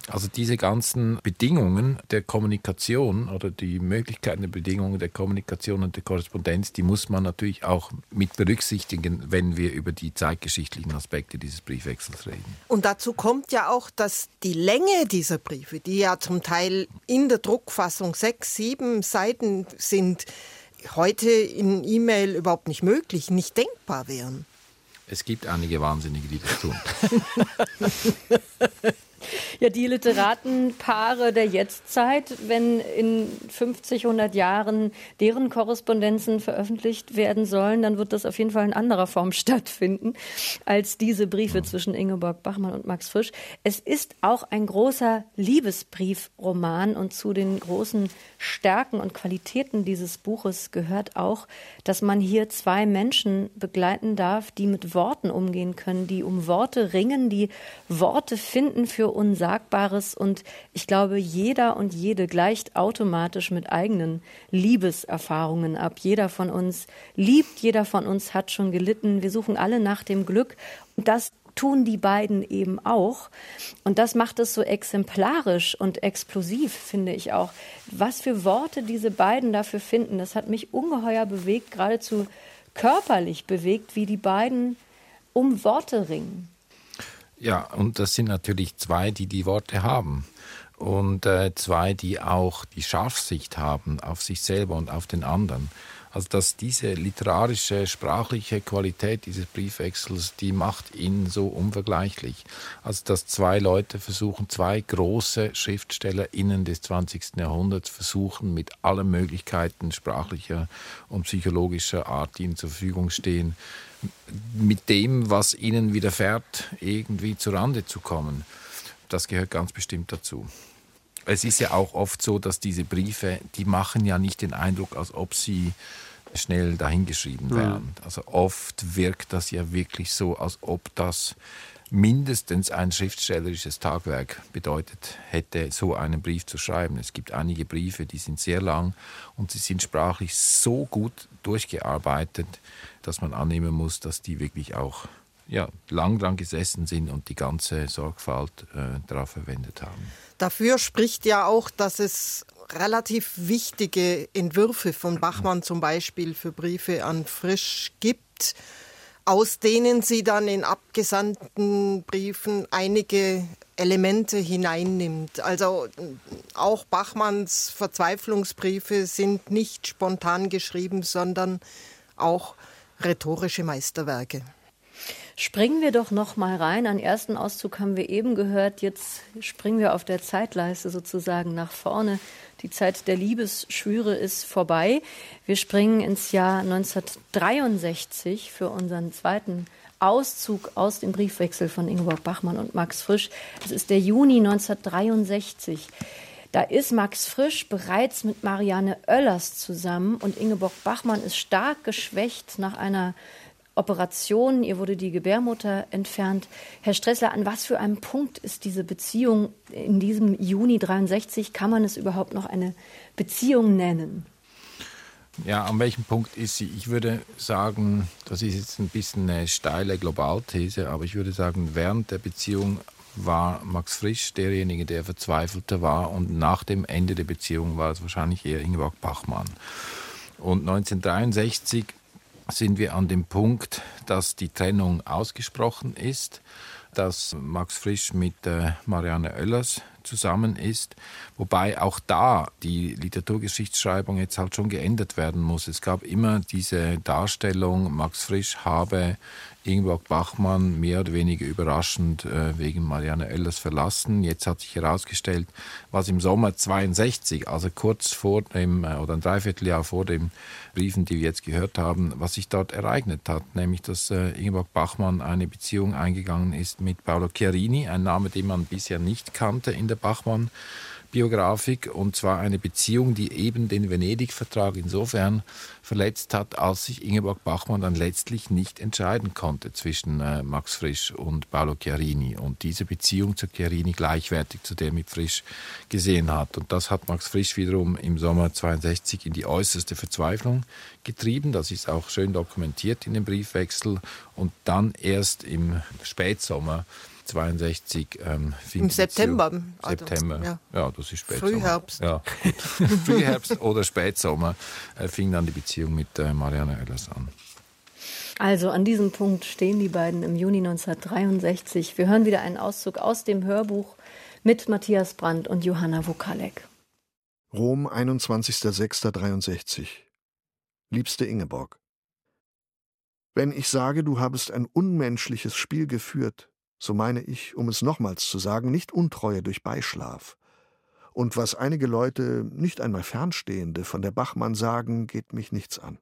[SPEAKER 4] Also diese ganzen Bedingungen der Kommunikation oder die Möglichkeiten der Bedingungen der Kommunikation und der Korrespondenz, die muss man natürlich auch mit berücksichtigen, wenn wir über die zeitgeschichtlichen Aspekte dieses Briefwechsels reden.
[SPEAKER 3] Und dazu kommt ja auch, dass die Länge dieser Briefe, die ja zum Teil in der Druckfassung sechs, sieben Seiten sind, heute in E-Mail überhaupt nicht möglich, nicht denkbar wären.
[SPEAKER 4] Es gibt einige Wahnsinnige, die das tun.
[SPEAKER 1] Ja, die Literatenpaare der Jetztzeit, wenn in 50, 100 Jahren deren Korrespondenzen veröffentlicht werden sollen, dann wird das auf jeden Fall in anderer Form stattfinden als diese Briefe zwischen Ingeborg Bachmann und Max Frisch. Es ist auch ein großer Liebesbriefroman und zu den großen Stärken und Qualitäten dieses Buches gehört auch, dass man hier zwei Menschen begleiten darf, die mit Worten umgehen können, die um Worte ringen, die Worte finden für Unsagbares. Und ich glaube, jeder und jede gleicht automatisch mit eigenen Liebeserfahrungen ab. Jeder von uns liebt, jeder von uns hat schon gelitten. Wir suchen alle nach dem Glück. Und das tun die beiden eben auch. Und das macht es so exemplarisch und explosiv, finde ich auch. Was für Worte diese beiden dafür finden, das hat mich ungeheuer bewegt, geradezu körperlich bewegt, wie die beiden um Worte ringen.
[SPEAKER 4] Ja, und das sind natürlich zwei, die die Worte haben. Und äh, zwei, die auch die Scharfsicht haben auf sich selber und auf den anderen. Also dass diese literarische, sprachliche Qualität dieses Briefwechsels, die macht ihn so unvergleichlich. Also dass zwei Leute versuchen, zwei große SchriftstellerInnen des 20. Jahrhunderts versuchen, mit allen Möglichkeiten sprachlicher und psychologischer Art, die ihnen zur Verfügung stehen, mit dem, was ihnen widerfährt, irgendwie zurande zu kommen. Das gehört ganz bestimmt dazu. Es ist ja auch oft so, dass diese Briefe, die machen ja nicht den Eindruck, als ob sie schnell dahingeschrieben werden. Mhm. Also oft wirkt das ja wirklich so, als ob das mindestens ein schriftstellerisches Tagwerk bedeutet hätte, so einen Brief zu schreiben. Es gibt einige Briefe, die sind sehr lang und sie sind sprachlich so gut durchgearbeitet, dass man annehmen muss, dass die wirklich auch ja, lang dran gesessen sind und die ganze Sorgfalt äh, darauf verwendet haben.
[SPEAKER 3] Dafür spricht ja auch, dass es relativ wichtige Entwürfe von Bachmann zum Beispiel für Briefe an Frisch gibt, aus denen sie dann in abgesandten Briefen einige Elemente hineinnimmt. Also auch Bachmanns Verzweiflungsbriefe sind nicht spontan geschrieben, sondern auch rhetorische Meisterwerke.
[SPEAKER 1] Springen wir doch noch mal rein. Einen ersten Auszug haben wir eben gehört. Jetzt springen wir auf der Zeitleiste sozusagen nach vorne. Die Zeit der Liebesschwüre ist vorbei. Wir springen ins Jahr 1963 für unseren zweiten Auszug aus dem Briefwechsel von Ingeborg Bachmann und Max Frisch. Es ist der Juni 1963. Da ist Max Frisch bereits mit Marianne Oellers zusammen und Ingeborg Bachmann ist stark geschwächt nach einer Operation. Ihr wurde die Gebärmutter entfernt. Herr Stressler, an was für einem Punkt ist diese Beziehung in diesem Juni 63? Kann man es überhaupt noch eine Beziehung nennen?
[SPEAKER 4] Ja, an welchem Punkt ist sie? Ich würde sagen, das ist jetzt ein bisschen eine steile Globalthese, aber ich würde sagen, während der Beziehung war Max Frisch derjenige, der verzweifelter war und nach dem Ende der Beziehung war es wahrscheinlich eher Ingeborg Bachmann. Und 1963 sind wir an dem Punkt, dass die Trennung ausgesprochen ist, dass Max Frisch mit äh, Marianne Oellers zusammen ist, wobei auch da die Literaturgeschichtsschreibung jetzt halt schon geändert werden muss. Es gab immer diese Darstellung, Max Frisch habe Ingeborg Bachmann mehr oder weniger überraschend äh, wegen Marianne Oellers verlassen. Jetzt hat sich herausgestellt, was im Sommer 62, also kurz vor dem äh, oder ein Dreivierteljahr vor den Briefen, die wir jetzt gehört haben, was sich dort ereignet hat, nämlich dass äh, Ingeborg Bachmann eine Beziehung eingegangen ist mit Paolo Chiarini, ein Name, den man bisher nicht kannte in der Bachmann. Biografik und zwar eine Beziehung, die eben den Venedig-Vertrag insofern verletzt hat, als sich Ingeborg Bachmann dann letztlich nicht entscheiden konnte zwischen äh, Max Frisch und Paolo Chiarini und diese Beziehung zu Chiarini gleichwertig zu der mit Frisch gesehen hat. Und das hat Max Frisch wiederum im Sommer 62 in die äußerste Verzweiflung getrieben. Das ist auch schön dokumentiert in dem Briefwechsel und dann erst im Spätsommer 62 ähm,
[SPEAKER 3] Im September.
[SPEAKER 4] Also, September. Ja. ja. das ist Spätsommer.
[SPEAKER 3] Frühherbst.
[SPEAKER 4] Ja, Frühherbst oder Spätsommer äh, fing dann die Beziehung mit äh, Marianne Oellers an.
[SPEAKER 1] Also an diesem Punkt stehen die beiden im Juni 1963. Wir hören wieder einen Auszug aus dem Hörbuch mit Matthias Brandt und Johanna Wokalek.
[SPEAKER 6] Rom, 21.06.63. Liebste Ingeborg. Wenn ich sage, du habest ein unmenschliches Spiel geführt, so meine ich, um es nochmals zu sagen, nicht Untreue durch Beischlaf. Und was einige Leute, nicht einmal Fernstehende, von der Bachmann sagen, geht mich nichts an.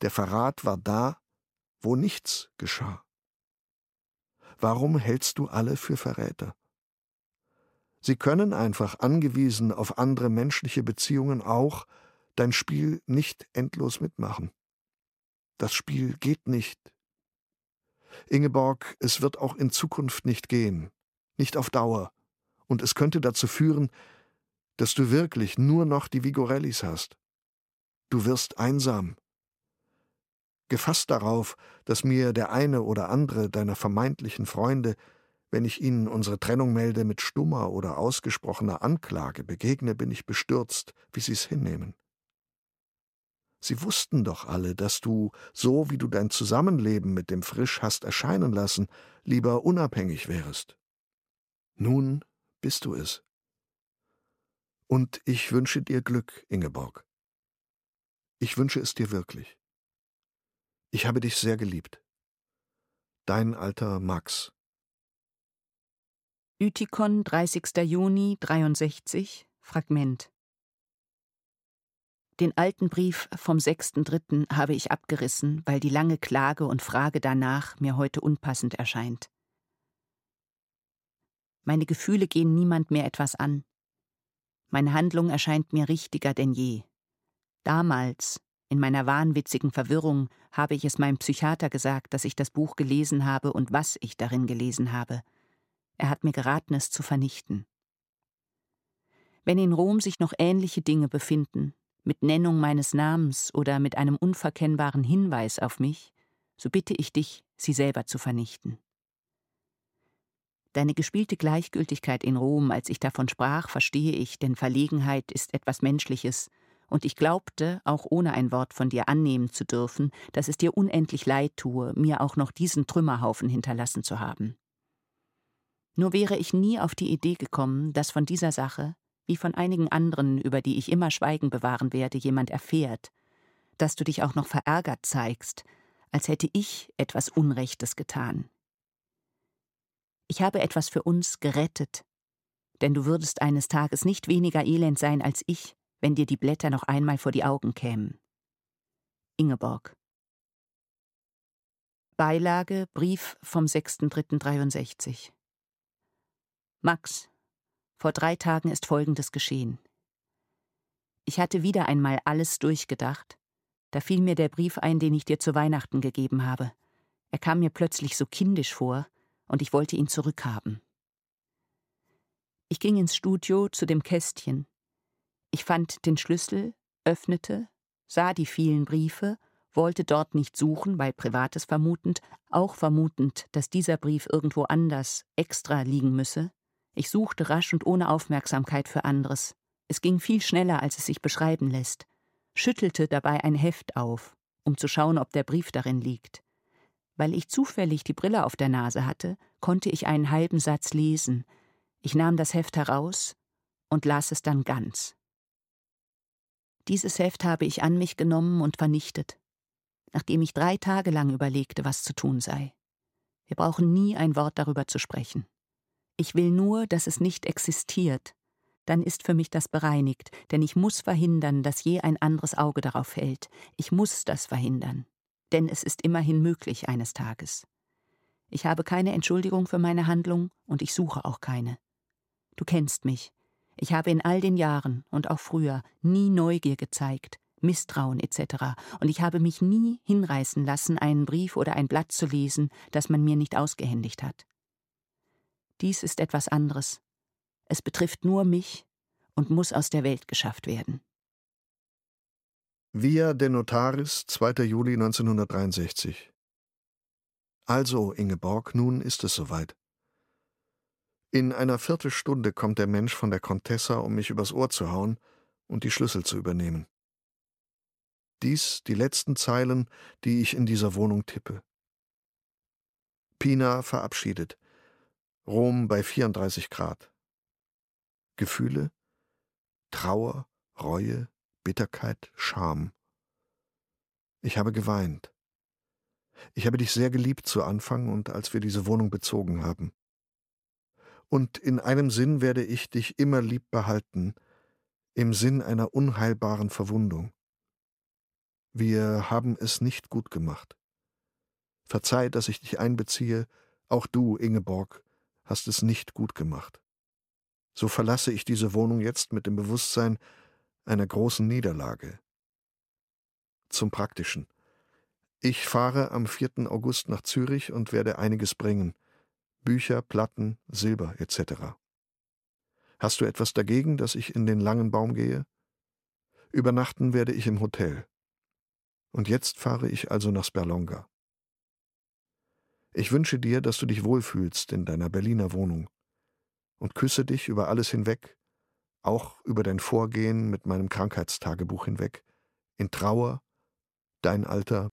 [SPEAKER 6] Der Verrat war da, wo nichts geschah. Warum hältst du alle für Verräter? Sie können einfach angewiesen auf andere menschliche Beziehungen auch dein Spiel nicht endlos mitmachen. Das Spiel geht nicht, Ingeborg, es wird auch in Zukunft nicht gehen, nicht auf Dauer, und es könnte dazu führen, dass du wirklich nur noch die Vigorellis hast. Du wirst einsam. Gefasst darauf, dass mir der eine oder andere deiner vermeintlichen Freunde, wenn ich ihnen unsere Trennung melde, mit stummer oder ausgesprochener Anklage begegne, bin ich bestürzt, wie sie's hinnehmen. Sie wussten doch alle, dass du, so wie du dein Zusammenleben mit dem Frisch hast erscheinen lassen, lieber unabhängig wärest. Nun bist du es. Und ich wünsche dir Glück, Ingeborg. Ich wünsche es dir wirklich. Ich habe dich sehr geliebt. Dein alter Max.
[SPEAKER 5] Ütikon, 30. Juni 63, Fragment. Den alten Brief vom 6.3. habe ich abgerissen, weil die lange Klage und Frage danach mir heute unpassend erscheint. Meine Gefühle gehen niemand mehr etwas an. Meine Handlung erscheint mir richtiger denn je. Damals, in meiner wahnwitzigen Verwirrung, habe ich es meinem Psychiater gesagt, dass ich das Buch gelesen habe und was ich darin gelesen habe. Er hat mir geraten, es zu vernichten. Wenn in Rom sich noch ähnliche Dinge befinden, mit Nennung meines Namens oder mit einem unverkennbaren Hinweis auf mich, so bitte ich dich, sie selber zu vernichten. Deine gespielte Gleichgültigkeit in Rom, als ich davon sprach, verstehe ich, denn Verlegenheit ist etwas Menschliches, und ich glaubte, auch ohne ein Wort von dir annehmen zu dürfen, dass es dir unendlich leid tue, mir auch noch diesen Trümmerhaufen hinterlassen zu haben. Nur wäre ich nie auf die Idee gekommen, dass von dieser Sache, wie von einigen anderen, über die ich immer Schweigen bewahren werde, jemand erfährt, dass du dich auch noch verärgert zeigst, als hätte ich etwas Unrechtes getan. Ich habe etwas für uns gerettet, denn du würdest eines Tages nicht weniger elend sein als ich, wenn dir die Blätter noch einmal vor die Augen kämen. Ingeborg. Beilage Brief vom 6.3.63 Max, vor drei Tagen ist Folgendes geschehen. Ich hatte wieder einmal alles durchgedacht. Da fiel mir der Brief ein, den ich dir zu Weihnachten gegeben habe. Er kam mir plötzlich so kindisch vor, und ich wollte ihn zurückhaben. Ich ging ins Studio zu dem Kästchen. Ich fand den Schlüssel, öffnete, sah die vielen Briefe, wollte dort nicht suchen, weil Privates vermutend, auch vermutend, dass dieser Brief irgendwo anders, extra liegen müsse. Ich suchte rasch und ohne Aufmerksamkeit für anderes. Es ging viel schneller, als es sich beschreiben lässt. Schüttelte dabei ein Heft auf, um zu schauen, ob der Brief darin liegt. Weil ich zufällig die Brille auf der Nase hatte, konnte ich einen halben Satz lesen. Ich nahm das Heft heraus und las es dann ganz. Dieses Heft habe ich an mich genommen und vernichtet, nachdem ich drei Tage lang überlegte, was zu tun sei. Wir brauchen nie ein Wort darüber zu sprechen. Ich will nur, dass es nicht existiert. Dann ist für mich das bereinigt, denn ich muss verhindern, dass je ein anderes Auge darauf fällt. Ich muss das verhindern. Denn es ist immerhin möglich eines Tages. Ich habe keine Entschuldigung für meine Handlung und ich suche auch keine. Du kennst mich. Ich habe in all den Jahren und auch früher nie Neugier gezeigt, Misstrauen etc. Und ich habe mich nie hinreißen lassen, einen Brief oder ein Blatt zu lesen, das man mir nicht ausgehändigt hat. Dies ist etwas anderes. Es betrifft nur mich und muss aus der Welt geschafft werden.
[SPEAKER 6] Via de Notaris, 2. Juli 1963. Also, Ingeborg, nun ist es soweit. In einer Viertelstunde kommt der Mensch von der Contessa, um mich übers Ohr zu hauen und die Schlüssel zu übernehmen. Dies die letzten Zeilen, die ich in dieser Wohnung tippe. Pina verabschiedet. Rom bei 34 Grad. Gefühle? Trauer, Reue, Bitterkeit, Scham. Ich habe geweint. Ich habe dich sehr geliebt zu Anfang und als wir diese Wohnung bezogen haben. Und in einem Sinn werde ich dich immer lieb behalten, im Sinn einer unheilbaren Verwundung. Wir haben es nicht gut gemacht. Verzeih, dass ich dich einbeziehe, auch du, Ingeborg, hast es nicht gut gemacht. So verlasse ich diese Wohnung jetzt mit dem Bewusstsein einer großen Niederlage. Zum Praktischen. Ich fahre am 4. August nach Zürich und werde einiges bringen. Bücher, Platten, Silber etc. Hast du etwas dagegen, dass ich in den langen Baum gehe? Übernachten werde ich im Hotel. Und jetzt fahre ich also nach Sperlonga. Ich wünsche dir, dass du dich wohlfühlst in deiner Berliner Wohnung und küsse dich über alles hinweg, auch über dein Vorgehen mit meinem Krankheitstagebuch hinweg, in Trauer, dein Alter.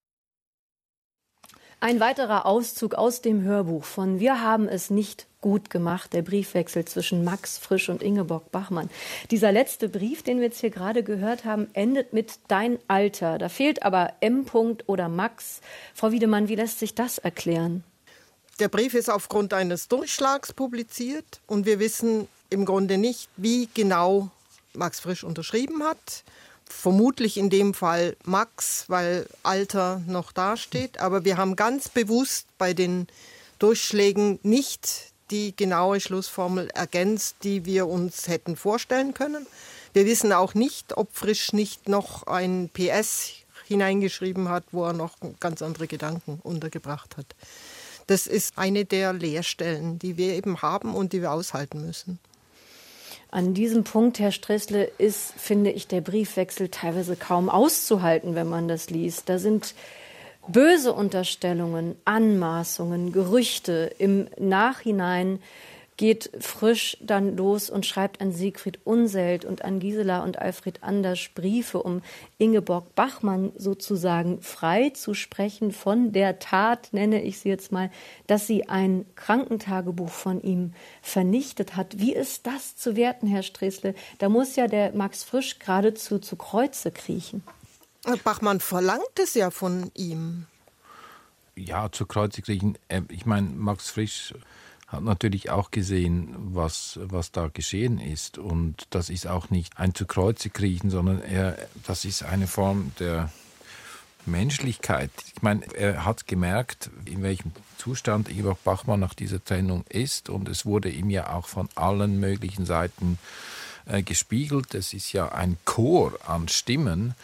[SPEAKER 1] Ein weiterer Auszug aus dem Hörbuch von Wir haben es nicht gut gemacht, der Briefwechsel zwischen Max Frisch und Ingeborg Bachmann. Dieser letzte Brief, den wir jetzt hier gerade gehört haben, endet mit Dein Alter. Da fehlt aber M. oder Max. Frau Wiedemann, wie lässt sich das erklären?
[SPEAKER 3] Der Brief ist aufgrund eines Durchschlags publiziert und wir wissen im Grunde nicht, wie genau Max Frisch unterschrieben hat. Vermutlich in dem Fall Max, weil Alter noch dasteht. Aber wir haben ganz bewusst bei den Durchschlägen nicht die genaue Schlussformel ergänzt, die wir uns hätten vorstellen können. Wir wissen auch nicht, ob Frisch nicht noch ein PS hineingeschrieben hat, wo er noch ganz andere Gedanken untergebracht hat. Das ist eine der Leerstellen, die wir eben haben und die wir aushalten müssen.
[SPEAKER 1] An diesem Punkt, Herr Stressle, ist, finde ich, der Briefwechsel teilweise kaum auszuhalten, wenn man das liest. Da sind böse Unterstellungen, Anmaßungen, Gerüchte im Nachhinein geht frisch dann los und schreibt an Siegfried Unselt und an Gisela und Alfred Anders Briefe, um Ingeborg Bachmann sozusagen frei zu sprechen von der Tat, nenne ich sie jetzt mal, dass sie ein Krankentagebuch von ihm vernichtet hat. Wie ist das zu werten, Herr Stresle? Da muss ja der Max Frisch geradezu zu Kreuze kriechen.
[SPEAKER 3] Bachmann verlangt es ja von ihm.
[SPEAKER 4] Ja, zu Kreuze kriechen. Äh, ich meine, Max Frisch hat natürlich auch gesehen, was, was da geschehen ist. Und das ist auch nicht ein zu Kreuze kriechen, sondern er, das ist eine Form der, Menschlichkeit. Ich meine, er hat gemerkt, in welchem Zustand Ingeborg Bachmann nach dieser Trennung ist und es wurde ihm ja auch von allen möglichen Seiten äh, gespiegelt. Es ist ja ein Chor an Stimmen,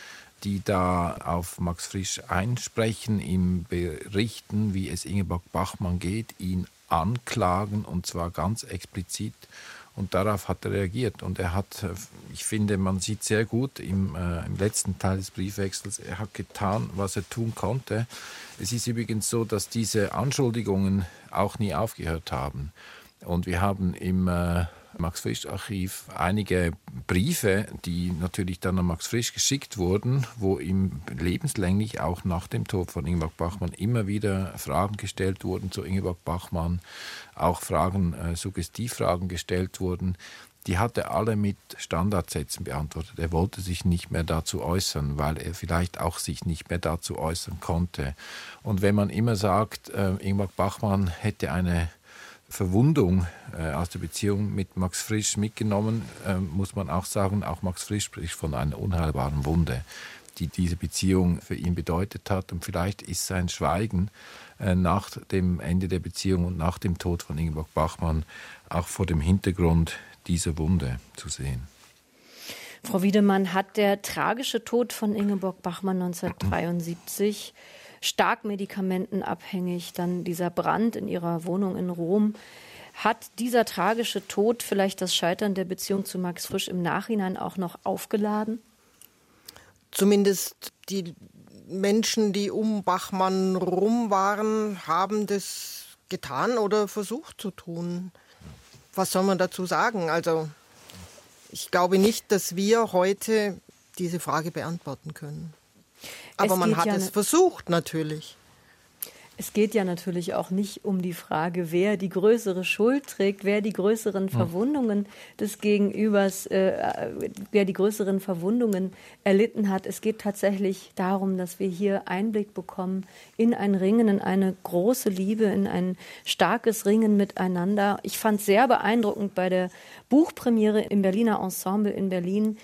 [SPEAKER 4] die da auf Max Frisch einsprechen, ihm berichten, wie es Ingeborg Bachmann geht, ihn anklagen und zwar ganz explizit. Und darauf hat er reagiert. Und er hat, äh, ich finde, man sieht sehr gut im, äh, im letzten Teil des Briefwechsels, er hat getan, was er tun konnte. Es ist übrigens so, dass diese Anschuldigungen auch nie aufgehört haben. Und wir haben im äh, Max Frisch Archiv einige Briefe, die natürlich dann an Max Frisch geschickt wurden, wo ihm lebenslänglich auch nach dem Tod von Ingeborg Bachmann immer wieder Fragen gestellt wurden zu Ingeborg Bachmann, auch Fragen, äh, Suggestivfragen gestellt wurden. Die hat er alle mit Standardsätzen beantwortet. Er wollte sich nicht mehr dazu äußern, weil er vielleicht auch sich nicht mehr dazu äußern konnte. Und wenn man immer sagt, äh, Ingeborg Bachmann hätte eine Verwundung äh, aus der Beziehung mit Max Frisch mitgenommen, äh, muss man auch sagen, auch Max Frisch spricht von einer unheilbaren Wunde, die diese Beziehung für ihn bedeutet hat. Und vielleicht ist sein Schweigen äh, nach dem Ende der Beziehung und nach dem Tod von Ingeborg Bachmann auch vor dem Hintergrund dieser Wunde zu sehen.
[SPEAKER 1] Frau Wiedemann, hat der tragische Tod von Ingeborg Bachmann 1973 stark medikamentenabhängig, dann dieser Brand in ihrer Wohnung in Rom. Hat dieser tragische Tod vielleicht das Scheitern der Beziehung zu Max Frisch im Nachhinein auch noch aufgeladen?
[SPEAKER 3] Zumindest die Menschen, die um Bachmann rum waren, haben das getan oder versucht zu tun. Was soll man dazu sagen? Also ich glaube nicht, dass wir heute diese Frage beantworten können. Aber es man hat ja es versucht natürlich.
[SPEAKER 1] Es geht ja natürlich auch nicht um die Frage, wer die größere Schuld trägt, wer die größeren Verwundungen des Gegenübers, äh, wer die größeren Verwundungen erlitten hat. Es geht tatsächlich darum, dass wir hier Einblick bekommen in ein Ringen, in eine große Liebe, in ein starkes Ringen miteinander. Ich fand sehr beeindruckend bei der Buchpremiere im Berliner Ensemble in Berlin,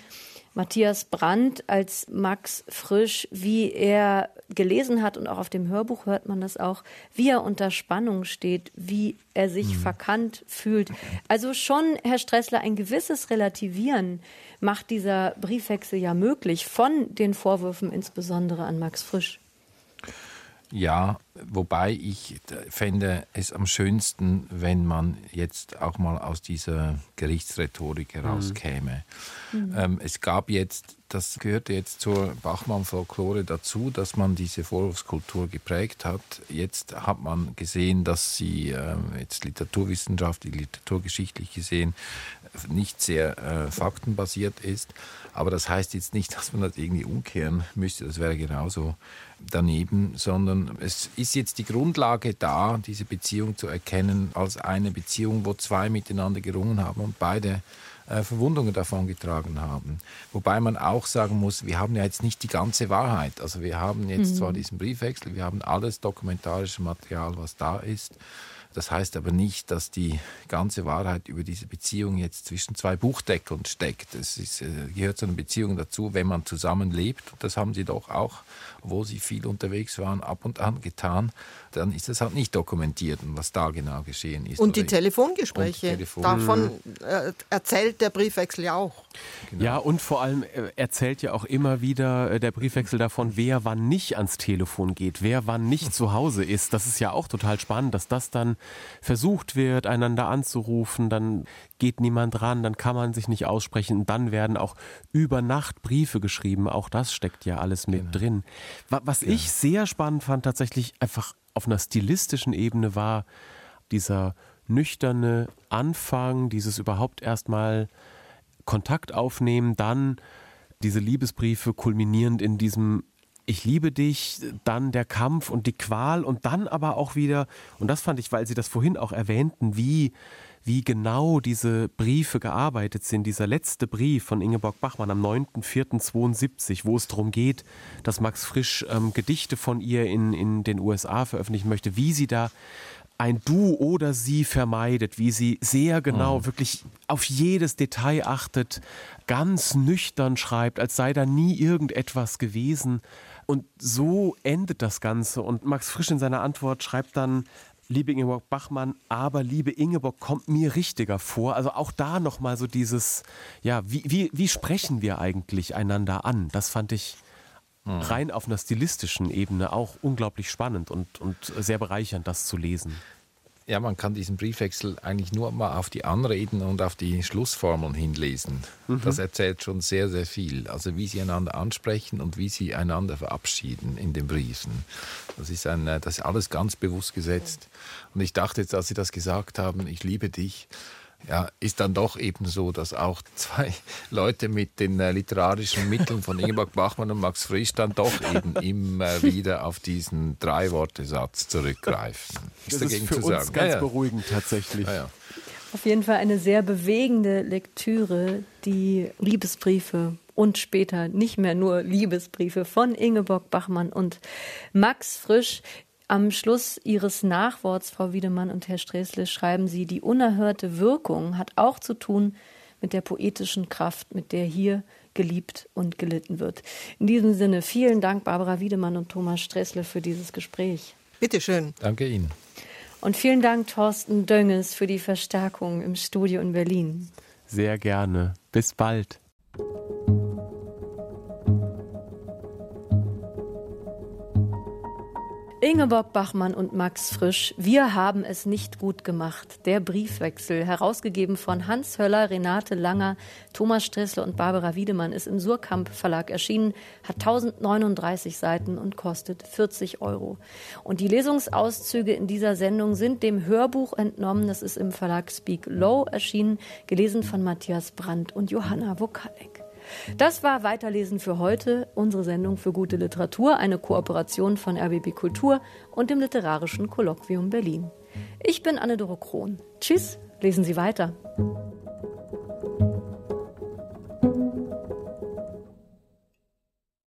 [SPEAKER 1] Matthias Brandt als Max Frisch, wie er gelesen hat und auch auf dem Hörbuch hört man das auch, wie er unter Spannung steht, wie er sich mhm. verkannt fühlt. Also schon, Herr Stressler, ein gewisses Relativieren macht dieser Briefwechsel ja möglich von den Vorwürfen insbesondere an Max Frisch.
[SPEAKER 4] Ja, wobei ich fände es am schönsten, wenn man jetzt auch mal aus dieser Gerichtsrhetorik herauskäme. Mhm. Ähm, es gab jetzt, das gehörte jetzt zur Bachmann-Folklore dazu, dass man diese Vorwurfskultur geprägt hat. Jetzt hat man gesehen, dass sie äh, jetzt literaturwissenschaftlich, literaturgeschichtlich gesehen nicht sehr äh, faktenbasiert ist. Aber das heißt jetzt nicht, dass man das irgendwie umkehren müsste. Das wäre genauso daneben, sondern es ist jetzt die Grundlage da, diese Beziehung zu erkennen als eine Beziehung, wo zwei miteinander gerungen haben und beide äh, Verwundungen davon getragen haben. Wobei man auch sagen muss, wir haben ja jetzt nicht die ganze Wahrheit. Also wir haben jetzt mhm. zwar diesen Briefwechsel, wir haben alles dokumentarische Material, was da ist. Das heißt aber nicht, dass die ganze Wahrheit über diese Beziehung jetzt zwischen zwei Buchdeckeln steckt. Es ist, äh, gehört zu einer Beziehung dazu, wenn man zusammenlebt. Und das haben sie doch auch, wo sie viel unterwegs waren, ab und an getan dann ist das halt nicht dokumentiert, was da genau geschehen ist.
[SPEAKER 3] Und die Telefongespräche, und Telefon davon äh, erzählt der Briefwechsel ja auch.
[SPEAKER 2] Genau. Ja, und vor allem äh, erzählt ja auch immer wieder äh, der Briefwechsel davon, wer wann nicht ans Telefon geht, wer wann nicht zu Hause ist. Das ist ja auch total spannend, dass das dann versucht wird, einander anzurufen, dann geht niemand ran, dann kann man sich nicht aussprechen, dann werden auch über Nacht Briefe geschrieben. Auch das steckt ja alles mit genau. drin. Was ja. ich sehr spannend fand, tatsächlich einfach auf einer stilistischen Ebene war dieser nüchterne Anfang, dieses überhaupt erstmal Kontakt aufnehmen, dann diese Liebesbriefe kulminierend in diesem ich liebe dich, dann der Kampf und die Qual und dann aber auch wieder, und das fand ich, weil Sie das vorhin auch erwähnten, wie wie genau diese Briefe gearbeitet sind. Dieser letzte Brief von Ingeborg Bachmann am 9.4.72, wo es darum geht, dass Max Frisch ähm, Gedichte von ihr in, in den USA veröffentlichen möchte, wie sie da ein Du oder sie vermeidet, wie sie sehr genau mhm. wirklich auf jedes Detail achtet, ganz nüchtern schreibt, als sei da nie irgendetwas gewesen. Und so endet das Ganze. Und Max Frisch in seiner Antwort schreibt dann, liebe Ingeborg Bachmann, aber liebe Ingeborg kommt mir richtiger vor. Also auch da nochmal so dieses, ja, wie, wie, wie sprechen wir eigentlich einander an? Das fand ich hm. rein auf einer stilistischen Ebene auch unglaublich spannend und, und sehr bereichernd, das zu lesen.
[SPEAKER 4] Ja, man kann diesen Briefwechsel eigentlich nur mal auf die Anreden und auf die Schlussformeln hinlesen. Mhm. Das erzählt schon sehr, sehr viel. Also wie sie einander ansprechen und wie sie einander verabschieden in den Briefen. Das ist, ein, äh, das ist alles ganz bewusst gesetzt. Und ich dachte jetzt, als Sie das gesagt haben, ich liebe dich, ja, ist dann doch eben so, dass auch zwei Leute mit den äh, literarischen Mitteln von Ingeborg Bachmann und Max Frisch dann doch eben immer wieder auf diesen Drei-Worte-Satz zurückgreifen.
[SPEAKER 2] Das ist für uns sagen. ganz ja, ja. beruhigend tatsächlich.
[SPEAKER 1] Ja, Auf jeden Fall eine sehr bewegende Lektüre, die Liebesbriefe und später nicht mehr nur Liebesbriefe von Ingeborg Bachmann und Max Frisch. Am Schluss Ihres Nachworts, Frau Wiedemann und Herr Sträßle, schreiben Sie, die unerhörte Wirkung hat auch zu tun mit der poetischen Kraft, mit der hier geliebt und gelitten wird. In diesem Sinne vielen Dank, Barbara Wiedemann und Thomas Sträßle, für dieses Gespräch.
[SPEAKER 3] Bitte schön.
[SPEAKER 4] Danke Ihnen.
[SPEAKER 1] Und vielen Dank, Thorsten Dönges, für die Verstärkung im Studio in Berlin.
[SPEAKER 2] Sehr gerne. Bis bald.
[SPEAKER 1] Ingeborg Bachmann und Max Frisch, wir haben es nicht gut gemacht. Der Briefwechsel, herausgegeben von Hans Höller, Renate Langer, Thomas Stressler und Barbara Wiedemann, ist im Surkamp Verlag erschienen, hat 1039 Seiten und kostet 40 Euro. Und die Lesungsauszüge in dieser Sendung sind dem Hörbuch entnommen. Das ist im Verlag Speak Low erschienen, gelesen von Matthias Brandt und Johanna Wokalek. Das war Weiterlesen für heute, unsere Sendung für gute Literatur, eine Kooperation von RBB Kultur und dem Literarischen Kolloquium Berlin. Ich bin Anne-Dore Krohn. Tschüss, lesen Sie weiter.